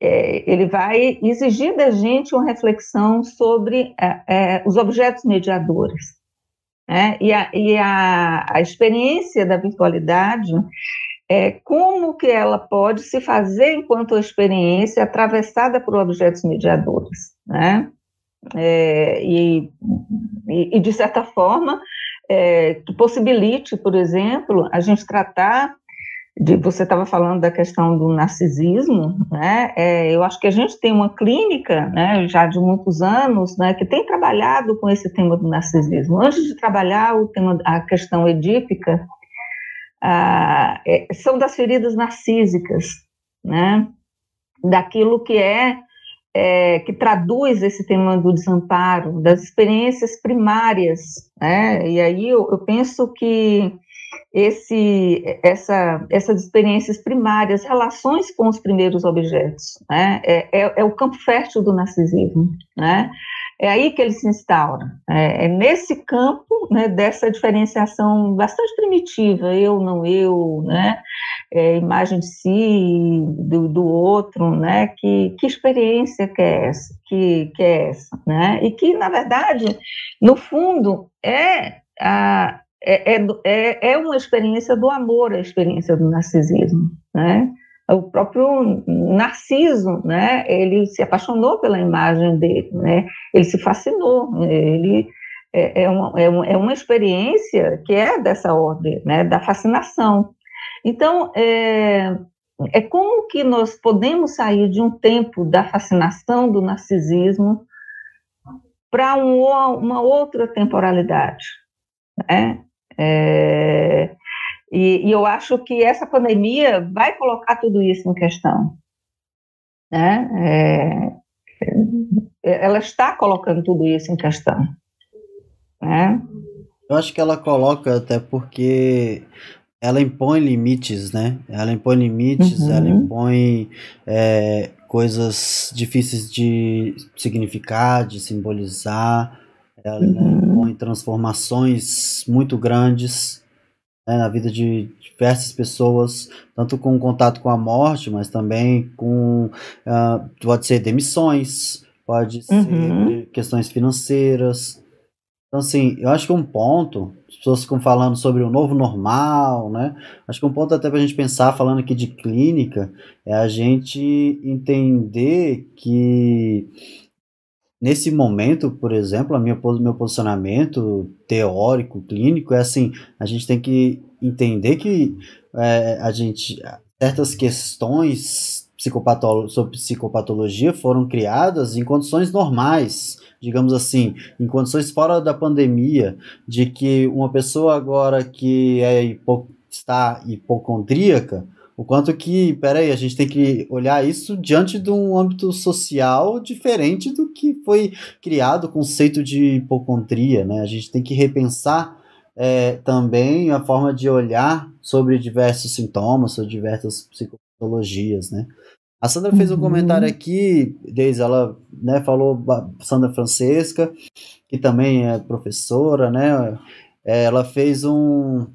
é, ele vai exigir da gente uma reflexão sobre é, é, os objetos mediadores. Né? E, a, e a, a, experiência da virtualidade, é, como que ela pode se fazer enquanto experiência atravessada por objetos mediadores. Né? É, e, e, de certa forma, é, que possibilite, por exemplo, a gente tratar de, você estava falando da questão do narcisismo, né? É, eu acho que a gente tem uma clínica, né, já de muitos anos, né, que tem trabalhado com esse tema do narcisismo. Antes de trabalhar o tema, a questão edípica, ah, é, são das feridas narcísicas, né? Daquilo que é, é, que traduz esse tema do desamparo, das experiências primárias, né? E aí eu, eu penso que esse, essa, essas experiências primárias, relações com os primeiros objetos, né? é, é, é o campo fértil do narcisismo, né? É aí que ele se instaura. É, é nesse campo né, dessa diferenciação bastante primitiva, eu, não eu, né? É, imagem de si, do, do outro, né? Que, que experiência que é essa? Que, que é essa, né? E que, na verdade, no fundo, é a, é, é, é, é uma experiência do amor, a experiência do narcisismo, né? O próprio Narciso, né? Ele se apaixonou pela imagem dele, né? Ele se fascinou, ele é, é uma, é, uma, é uma experiência que é dessa ordem, né? Da fascinação. Então, é, é como que nós podemos sair de um tempo da fascinação do narcisismo para um, uma outra temporalidade, né? É, e, e, eu acho que essa pandemia vai colocar tudo isso em questão. Né? É, é, ela está colocando tudo isso em questão. Né? Eu acho que ela coloca até porque ela impõe limites, né? Ela impõe limites, uhum. ela impõe é, coisas difíceis de significar, de simbolizar. Ela né, impõe transformações muito grandes né, na vida de diversas pessoas, tanto com contato com a morte, mas também com. Uh, pode ser demissões, pode ser uhum. questões financeiras. Então, assim, eu acho que um ponto, as pessoas ficam falando sobre o novo normal, né? Acho que um ponto até para a gente pensar, falando aqui de clínica, é a gente entender que Nesse momento, por exemplo, a minha, meu posicionamento teórico, clínico, é assim: a gente tem que entender que é, a gente certas questões sobre psicopatologia foram criadas em condições normais, digamos assim, em condições fora da pandemia, de que uma pessoa agora que é hipo, está hipocondríaca o quanto que, peraí, a gente tem que olhar isso diante de um âmbito social diferente do que foi criado o conceito de hipocondria, né? A gente tem que repensar é, também a forma de olhar sobre diversos sintomas, sobre diversas psicologias, né? A Sandra fez um uhum. comentário aqui, desde ela né, falou, Sandra Francesca, que também é professora, né? É, ela fez um,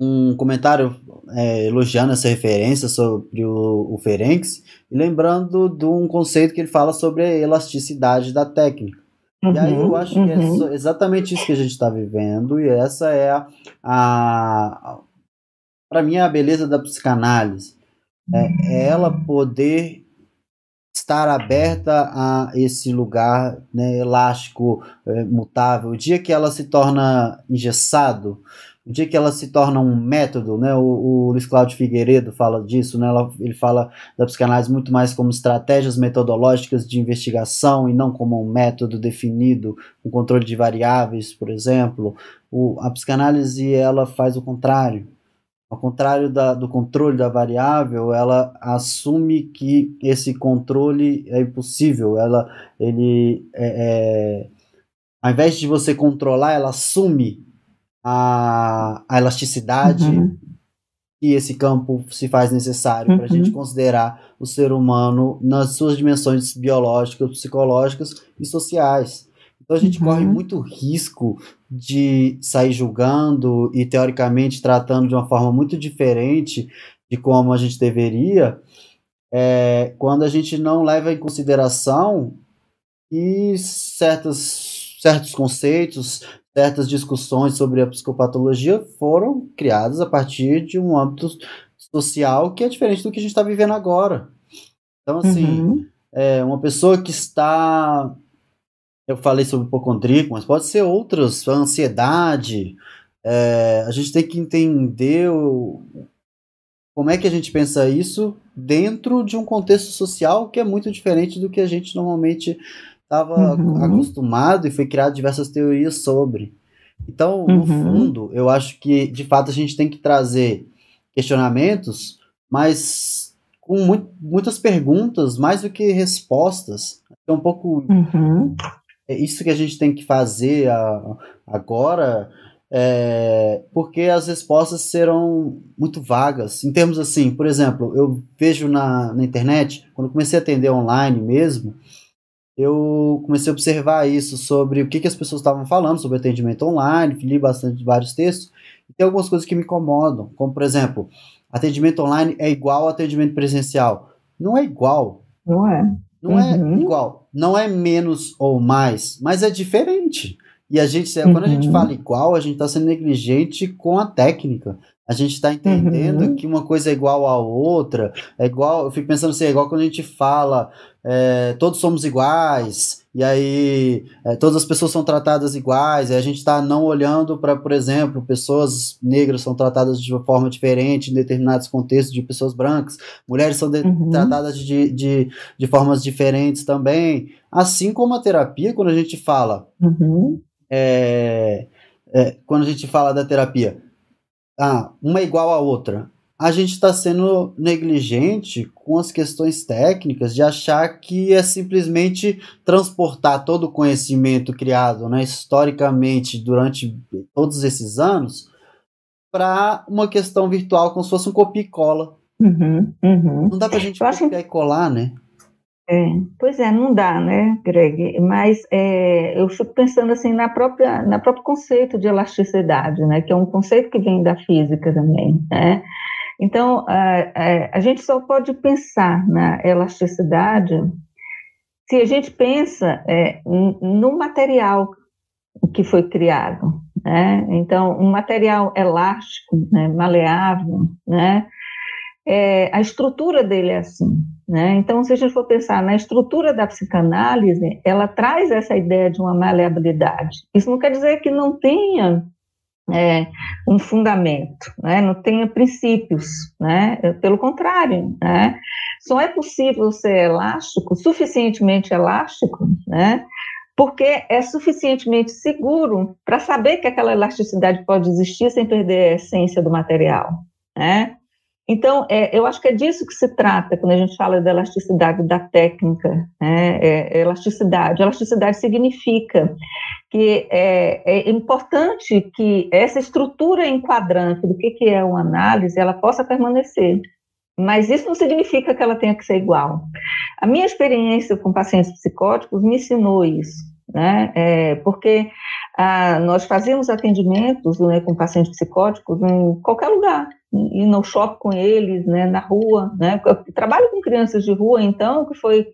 um comentário é, elogiando essa referência sobre o, o Ferenc e lembrando de um conceito que ele fala sobre a elasticidade da técnica. Uhum, e aí eu uhum, acho uhum. que é uhum. exatamente isso que a gente está vivendo e essa é a, a para mim a beleza da psicanálise é, é ela poder estar aberta a esse lugar né, elástico, é, mutável. O dia que ela se torna engessado, o dia que ela se torna um método, né? O, o Luiz Cláudio Figueiredo fala disso, né? Ela, ele fala da psicanálise muito mais como estratégias metodológicas de investigação e não como um método definido, um controle de variáveis, por exemplo. O, a psicanálise ela faz o contrário. Ao contrário da, do controle da variável, ela assume que esse controle é impossível. Ela, ele é, é ao invés de você controlar, ela assume a, a elasticidade uhum. que esse campo se faz necessário uhum. para a gente considerar o ser humano nas suas dimensões biológicas, psicológicas e sociais. Então a gente uhum. corre muito risco de sair julgando e teoricamente tratando de uma forma muito diferente de como a gente deveria, é, quando a gente não leva em consideração e certos, certos conceitos, certas discussões sobre a psicopatologia foram criadas a partir de um âmbito social que é diferente do que a gente está vivendo agora. Então, assim, uhum. é, uma pessoa que está. Eu falei sobre hipocondríaco, mas pode ser outras, a ansiedade. É, a gente tem que entender o, como é que a gente pensa isso dentro de um contexto social que é muito diferente do que a gente normalmente estava uhum. acostumado e foi criado diversas teorias sobre. Então, no uhum. fundo, eu acho que de fato a gente tem que trazer questionamentos, mas com muitas perguntas, mais do que respostas. É um pouco uhum. é isso que a gente tem que fazer a, agora, é, porque as respostas serão muito vagas. Em termos assim, por exemplo, eu vejo na, na internet, quando comecei a atender online mesmo, eu comecei a observar isso sobre o que, que as pessoas estavam falando sobre atendimento online, li bastante vários textos, e tem algumas coisas que me incomodam, como por exemplo, atendimento online é igual ao atendimento presencial. Não é igual. Não é. Não é uhum. é igual. Não é menos ou mais, mas é diferente. E a gente, uhum. quando a gente uhum. fala igual, a gente está sendo negligente com a técnica. A gente está entendendo uhum. que uma coisa é igual à outra, é igual, eu fico pensando assim, é igual quando a gente fala, é, todos somos iguais, e aí é, todas as pessoas são tratadas iguais, e a gente está não olhando para, por exemplo, pessoas negras são tratadas de uma forma diferente em determinados contextos de pessoas brancas, mulheres são de, uhum. tratadas de, de, de formas diferentes também, assim como a terapia, quando a gente fala, uhum. é, é quando a gente fala da terapia, ah, uma é igual à outra. A gente está sendo negligente com as questões técnicas de achar que é simplesmente transportar todo o conhecimento criado né, historicamente durante todos esses anos para uma questão virtual, como se fosse um copia e cola. Uhum, uhum. Não dá para a gente copiar e colar, né? É, pois é, não dá, né, Greg? Mas é, eu fico pensando assim na própria, na próprio conceito de elasticidade, né? Que é um conceito que vem da física também, né? Então a, a, a gente só pode pensar na elasticidade se a gente pensa é, no material que foi criado, né? Então um material elástico, né, maleável, né? É, a estrutura dele é assim. Né? Então, se a gente for pensar na estrutura da psicanálise, ela traz essa ideia de uma maleabilidade. Isso não quer dizer que não tenha é, um fundamento, né? não tenha princípios, né? pelo contrário, né? só é possível ser elástico, suficientemente elástico, né? porque é suficientemente seguro para saber que aquela elasticidade pode existir sem perder a essência do material. Né? Então, é, eu acho que é disso que se trata quando a gente fala da elasticidade da técnica. Né? É, é elasticidade. Elasticidade significa que é, é, importante que essa estrutura enquadrante do que, que é uma análise, ela possa permanecer. Mas isso não significa que ela tenha que ser igual. A minha experiência com pacientes psicóticos me ensinou isso. Né? É, porque ah, nós fazíamos atendimentos né, com pacientes psicóticos em qualquer lugar, ir no shopping com eles, né, na rua, né? Eu trabalho com crianças de rua, então, que foi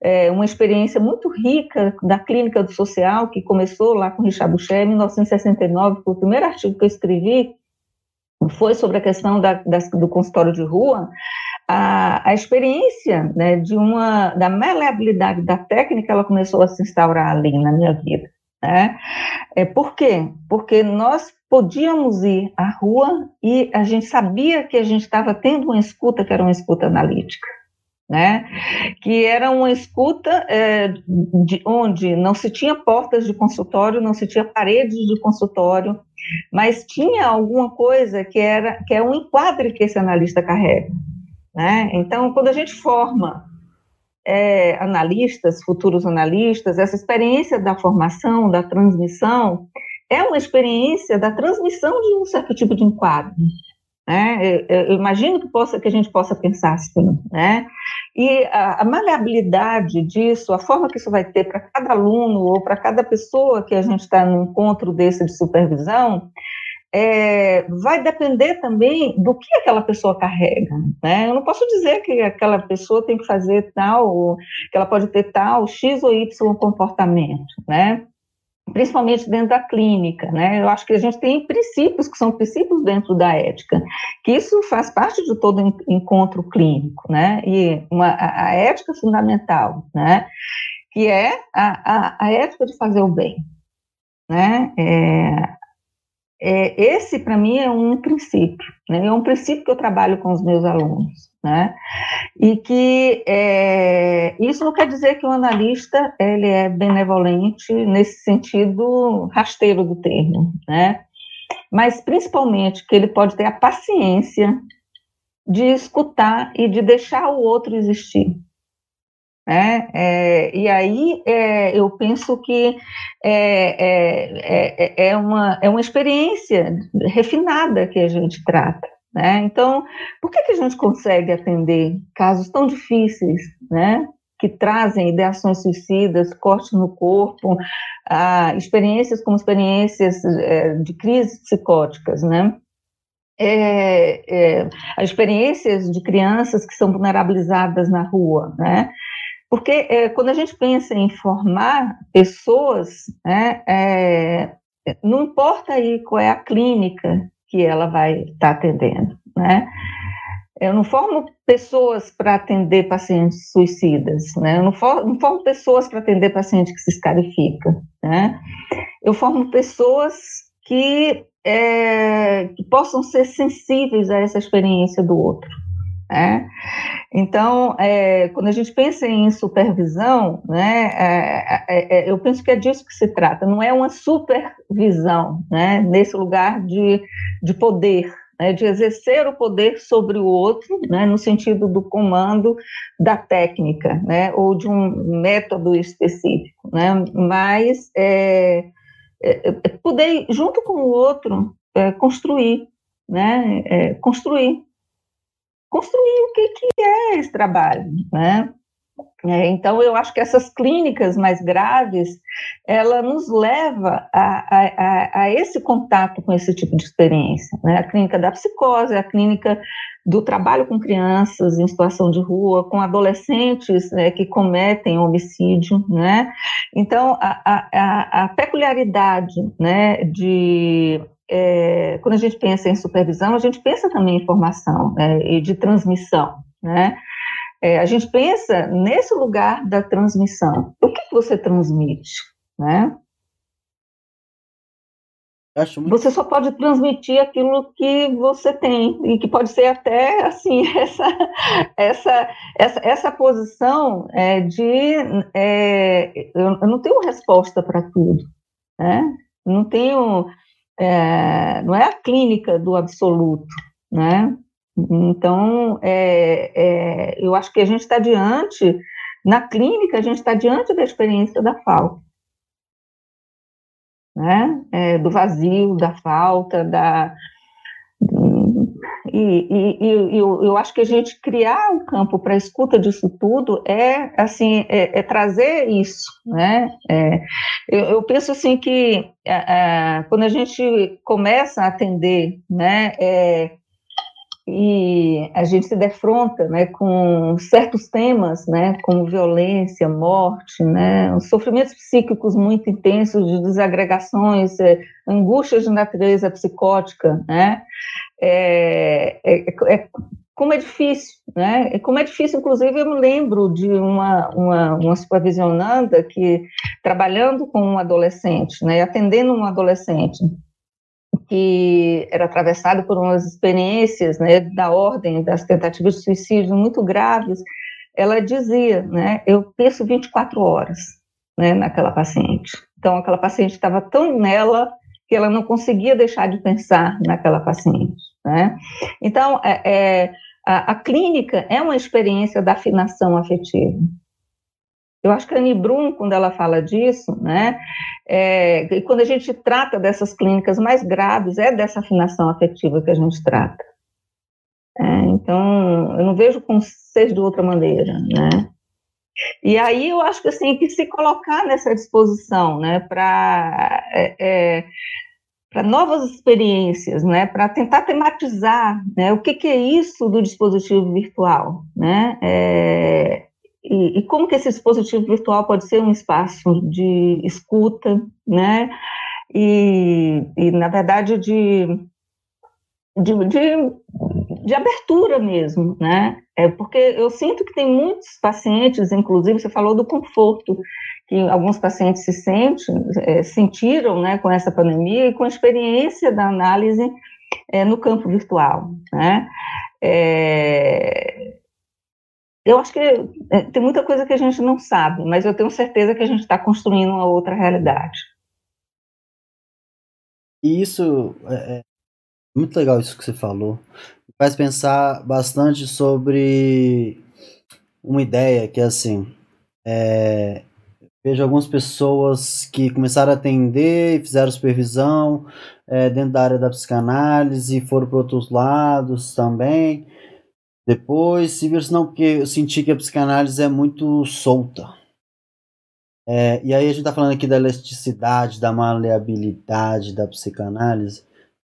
é, uma experiência muito rica da clínica do social, que começou lá com Richard Boucher em 1969, foi o primeiro artigo que eu escrevi, foi sobre a questão da, do consultório de rua, a, a experiência né, de uma, da maleabilidade da técnica, ela começou a se instaurar ali na minha vida. Né? É, por quê? Porque nós podíamos ir à rua e a gente sabia que a gente estava tendo uma escuta que era uma escuta analítica. Né? que era uma escuta é, de, onde não se tinha portas de consultório, não se tinha paredes de consultório, mas tinha alguma coisa que era que é um enquadre que esse analista carrega. Né? Então, quando a gente forma é, analistas, futuros analistas, essa experiência da formação, da transmissão, é uma experiência da transmissão de um certo tipo de enquadro. Né? Eu, eu, imagino que, possa, que a gente possa pensar assim, né? E a, a maleabilidade disso, a forma que isso vai ter para cada aluno ou para cada pessoa que a gente está no encontro desse de supervisão, é, vai depender também do que aquela pessoa carrega. Né? Eu não posso dizer que aquela pessoa tem que fazer tal, que ela pode ter tal X ou Y comportamento, né? principalmente dentro da clínica, né? Eu acho que a gente tem princípios que são princípios dentro da ética, que isso faz parte de todo encontro clínico, né? E uma, a, ética fundamental, né? Que é a, a, a ética de fazer o bem, né? É, é, esse, para mim, é um princípio, né? é um princípio que eu trabalho com os meus alunos, né? E que é, isso não quer dizer que o analista ele é benevolente nesse sentido rasteiro do termo, né? Mas principalmente que ele pode ter a paciência de escutar e de deixar o outro existir, né? É, e aí é, eu penso que é, é, é, é, uma, é uma experiência refinada que a gente trata. Né? Então, por que, que a gente consegue atender casos tão difíceis, né? que trazem ideações suicidas, cortes no corpo, ah, experiências como experiências é, de crises psicóticas, né? É, é, as experiências de crianças que são vulnerabilizadas na rua, né? Porque é, quando a gente pensa em formar pessoas, né, é, não importa aí qual é a clínica que ela vai estar tá atendendo, né? Eu não formo pessoas para atender pacientes suicidas, né? Eu não formo, não formo pessoas para atender paciente que se escarifica, né? Eu formo pessoas que, é, que possam ser sensíveis a essa experiência do outro, né? Então, é, quando a gente pensa em supervisão, né, é, é, é, eu penso que é disso que se trata, não é uma supervisão, né, nesse lugar de, de poder, né, de exercer o poder sobre o outro, né, no sentido do comando da técnica, né, ou de um método específico, né, mas é, é, poder, junto com o outro, construir, né, construir construir o que, que é esse trabalho, né? É, então, eu acho que essas clínicas mais graves, ela nos leva a, a, a, esse contato com esse tipo de experiência. Né? A clínica da psicose, a clínica do trabalho com crianças em situação de rua, com adolescentes né, que cometem homicídio. Né? Então, a, a, a peculiaridade né, de é, quando a gente pensa em supervisão, a gente pensa também em formação né, e de transmissão, né? É, a gente pensa nesse lugar da transmissão. O que você transmite, né? Muito... Você só pode transmitir aquilo que você tem e que pode ser até assim (laughs) essa essa essa, essa posição é, de é, eu, eu, não tenho resposta para tudo, né? Não tenho é, não é a clínica do absoluto, né? Então, é, é, eu acho que a gente está diante, na clínica, a gente está diante da experiência da falta, né? É, do vazio, da falta, da, e, e, e eu, eu, acho que a gente criar o campo para escuta disso tudo é assim é, é trazer isso, né? É, eu, eu, penso assim que é, é quando a gente começa a atender, né? É, e a gente se defronta né, com certos temas, né, como violência, morte, né, sofrimentos psíquicos muito intensos de desagregações, é, angústias de natureza psicótica, né, é, é, é, como é difícil, né? Como é difícil, inclusive, eu me lembro de uma, uma, uma supervisionanda que, trabalhando com um adolescente, né, atendendo um adolescente, que era atravessado por umas experiências né, da ordem das tentativas de suicídio muito graves, ela dizia, né, eu penso 24 horas né, naquela paciente. Então, aquela paciente estava tão nela que ela não conseguia deixar de pensar naquela paciente. Né? Então, é, é a, a, clínica é uma experiência da afinação afetiva. Eu acho que a Annie Brum, quando ela fala disso, né, é, e quando a gente trata dessas clínicas mais graves, é dessa afinação afetiva que a gente trata. É, então, eu não vejo como ser de outra maneira, né? E aí eu acho que assim que se colocar nessa disposição, né, para é, é, para novas experiências, né, para tentar tematizar, né, o que, que, é isso do dispositivo virtual, né, é, e, e, como que esse dispositivo virtual pode ser um espaço de escuta, né, e, e na verdade de, de, de de abertura mesmo, né? É porque eu sinto que tem muitos pacientes, inclusive você falou do conforto que alguns pacientes se sentem, é, sentiram, né, com essa pandemia e com a experiência da análise é, no campo virtual, né? É, eu acho que é, tem muita coisa que a gente não sabe, mas eu tenho certeza que a gente está construindo uma outra realidade. E isso é, é muito legal isso que você falou, faz pensar bastante sobre uma ideia que assim, é, vejo algumas pessoas que começaram a atender e fizeram supervisão é, dentro da área da psicanálise, foram para outros lados também. Depois se assim, não, porque eu senti que a psicanálise é muito solta. É, e aí a gente está falando aqui da elasticidade, da maleabilidade da psicanálise.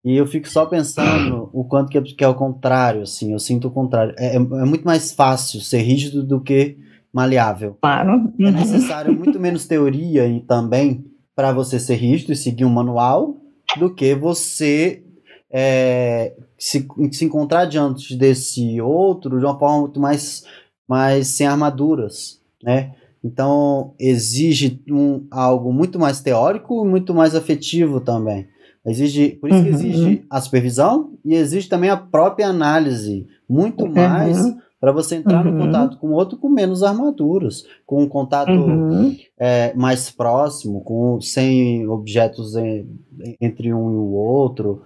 E eu fico só pensando (clears throat) o quanto que é, que é o contrário, assim, eu sinto o contrário. É, é, é muito mais fácil ser rígido do que maleável. Claro. É necessário muito menos teoria e também para você ser rígido e seguir um manual do que você é, se, se encontrar diante desse outro de uma forma muito mais, mais sem armaduras, né? Então exige um, algo muito mais teórico e muito mais afetivo também. Exige, por isso que uhum. a supervisão e existe também a própria análise, muito uhum. mais para você entrar uhum. no contato com o outro com menos armaduras, com um contato uhum. é, mais próximo, com sem objetos em, entre um e o outro.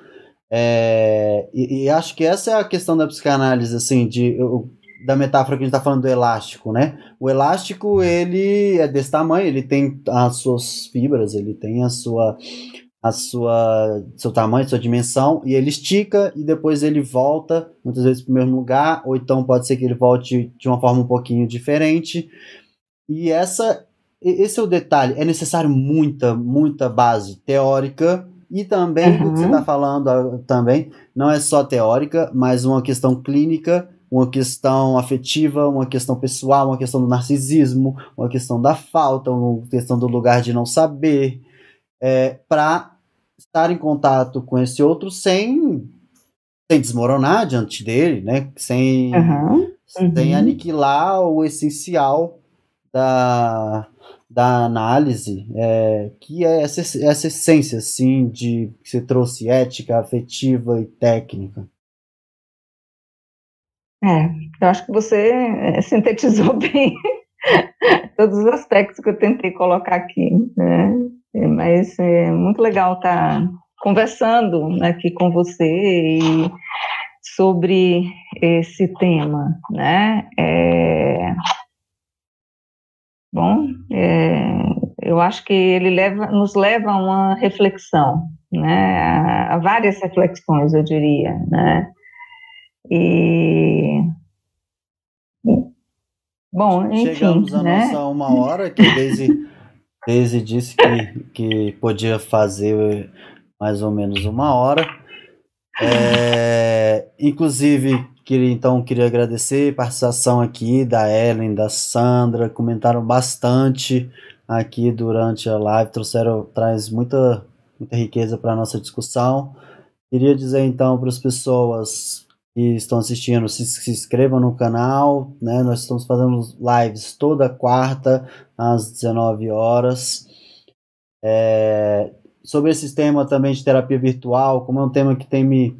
É, e, e, acho que essa é a questão da psicanálise, assim, de, eu, da metáfora que a gente está falando do elástico, né? O elástico, ele é desse tamanho, ele tem as suas fibras, ele tem a sua a sua seu tamanho, sua dimensão, e ele estica e depois ele volta, muitas vezes para o mesmo lugar, ou então pode ser que ele volte de uma forma um pouquinho diferente. E essa esse é o detalhe, é necessário muita, muita base teórica e também uhum. o que você está uhum. falando ah, também, não é só teórica, mas uma questão clínica, uma questão afetiva, uma questão pessoal, uma questão do narcisismo, uma questão da falta, uma questão do lugar de não saber, é, para estar em contato com esse outro sem, sem desmoronar diante dele, né? Sem, uhum, sem uhum. aniquilar o essencial da, da análise, é, que é essa, essa essência, assim, de que você trouxe ética, afetiva e técnica. É, eu acho que você é, sintetizou (laughs) bem todos os aspectos que eu tentei colocar aqui, né? É, mas é muito legal estar conversando aqui com você e sobre esse tema, né? É, bom, é, eu acho que ele leva, nos leva a uma reflexão, né? A, a várias reflexões, eu diria, né? E bom, enfim, chegamos a né? nossa uma hora que desde (laughs) Daisy disse que, que podia fazer mais ou menos uma hora. É, inclusive, queria, então, queria agradecer a participação aqui da Ellen, da Sandra, comentaram bastante aqui durante a live, trouxeram, traz muita, muita riqueza para a nossa discussão. Queria dizer então para as pessoas que estão assistindo, se, se inscrevam no canal, né? Nós estamos fazendo lives toda quarta às 19 horas. É, sobre esse tema também de terapia virtual, como é um tema que tem me,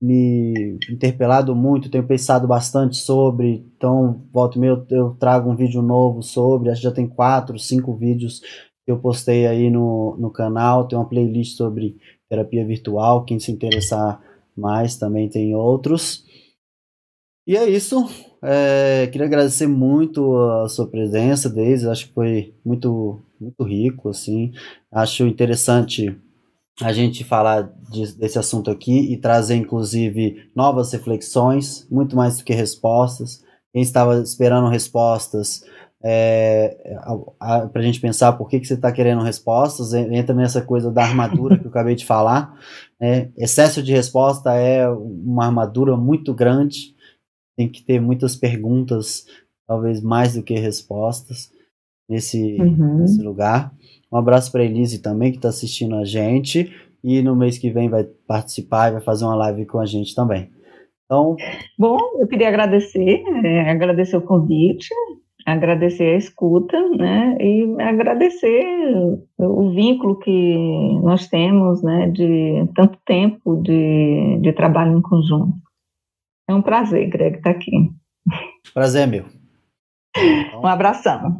me interpelado muito, tenho pensado bastante sobre, então volto meu eu trago um vídeo novo sobre, acho que já tem quatro, cinco vídeos que eu postei aí no, no canal, tem uma playlist sobre terapia virtual, quem se interessar mais também tem outros. E é isso. É, queria agradecer muito a sua presença, Deise. Acho que foi muito, muito rico, assim. Acho interessante a gente falar de, desse assunto aqui e trazer, inclusive, novas reflexões, muito mais do que respostas. Quem estava esperando respostas, é, para a gente pensar por que, que você está querendo respostas, entra nessa coisa da armadura que eu acabei de falar. Né? Excesso de resposta é uma armadura muito grande, tem que ter muitas perguntas, talvez mais do que respostas, nesse, uhum. nesse lugar. Um abraço para Elise também, que está assistindo a gente, e no mês que vem vai participar e vai fazer uma live com a gente também. Então, Bom, eu queria agradecer, é, agradecer o convite, agradecer a escuta, né, e agradecer o vínculo que nós temos, né, de tanto tempo de, de trabalho em conjunto. É um prazer, Greg, estar aqui. Prazer é meu. um abração.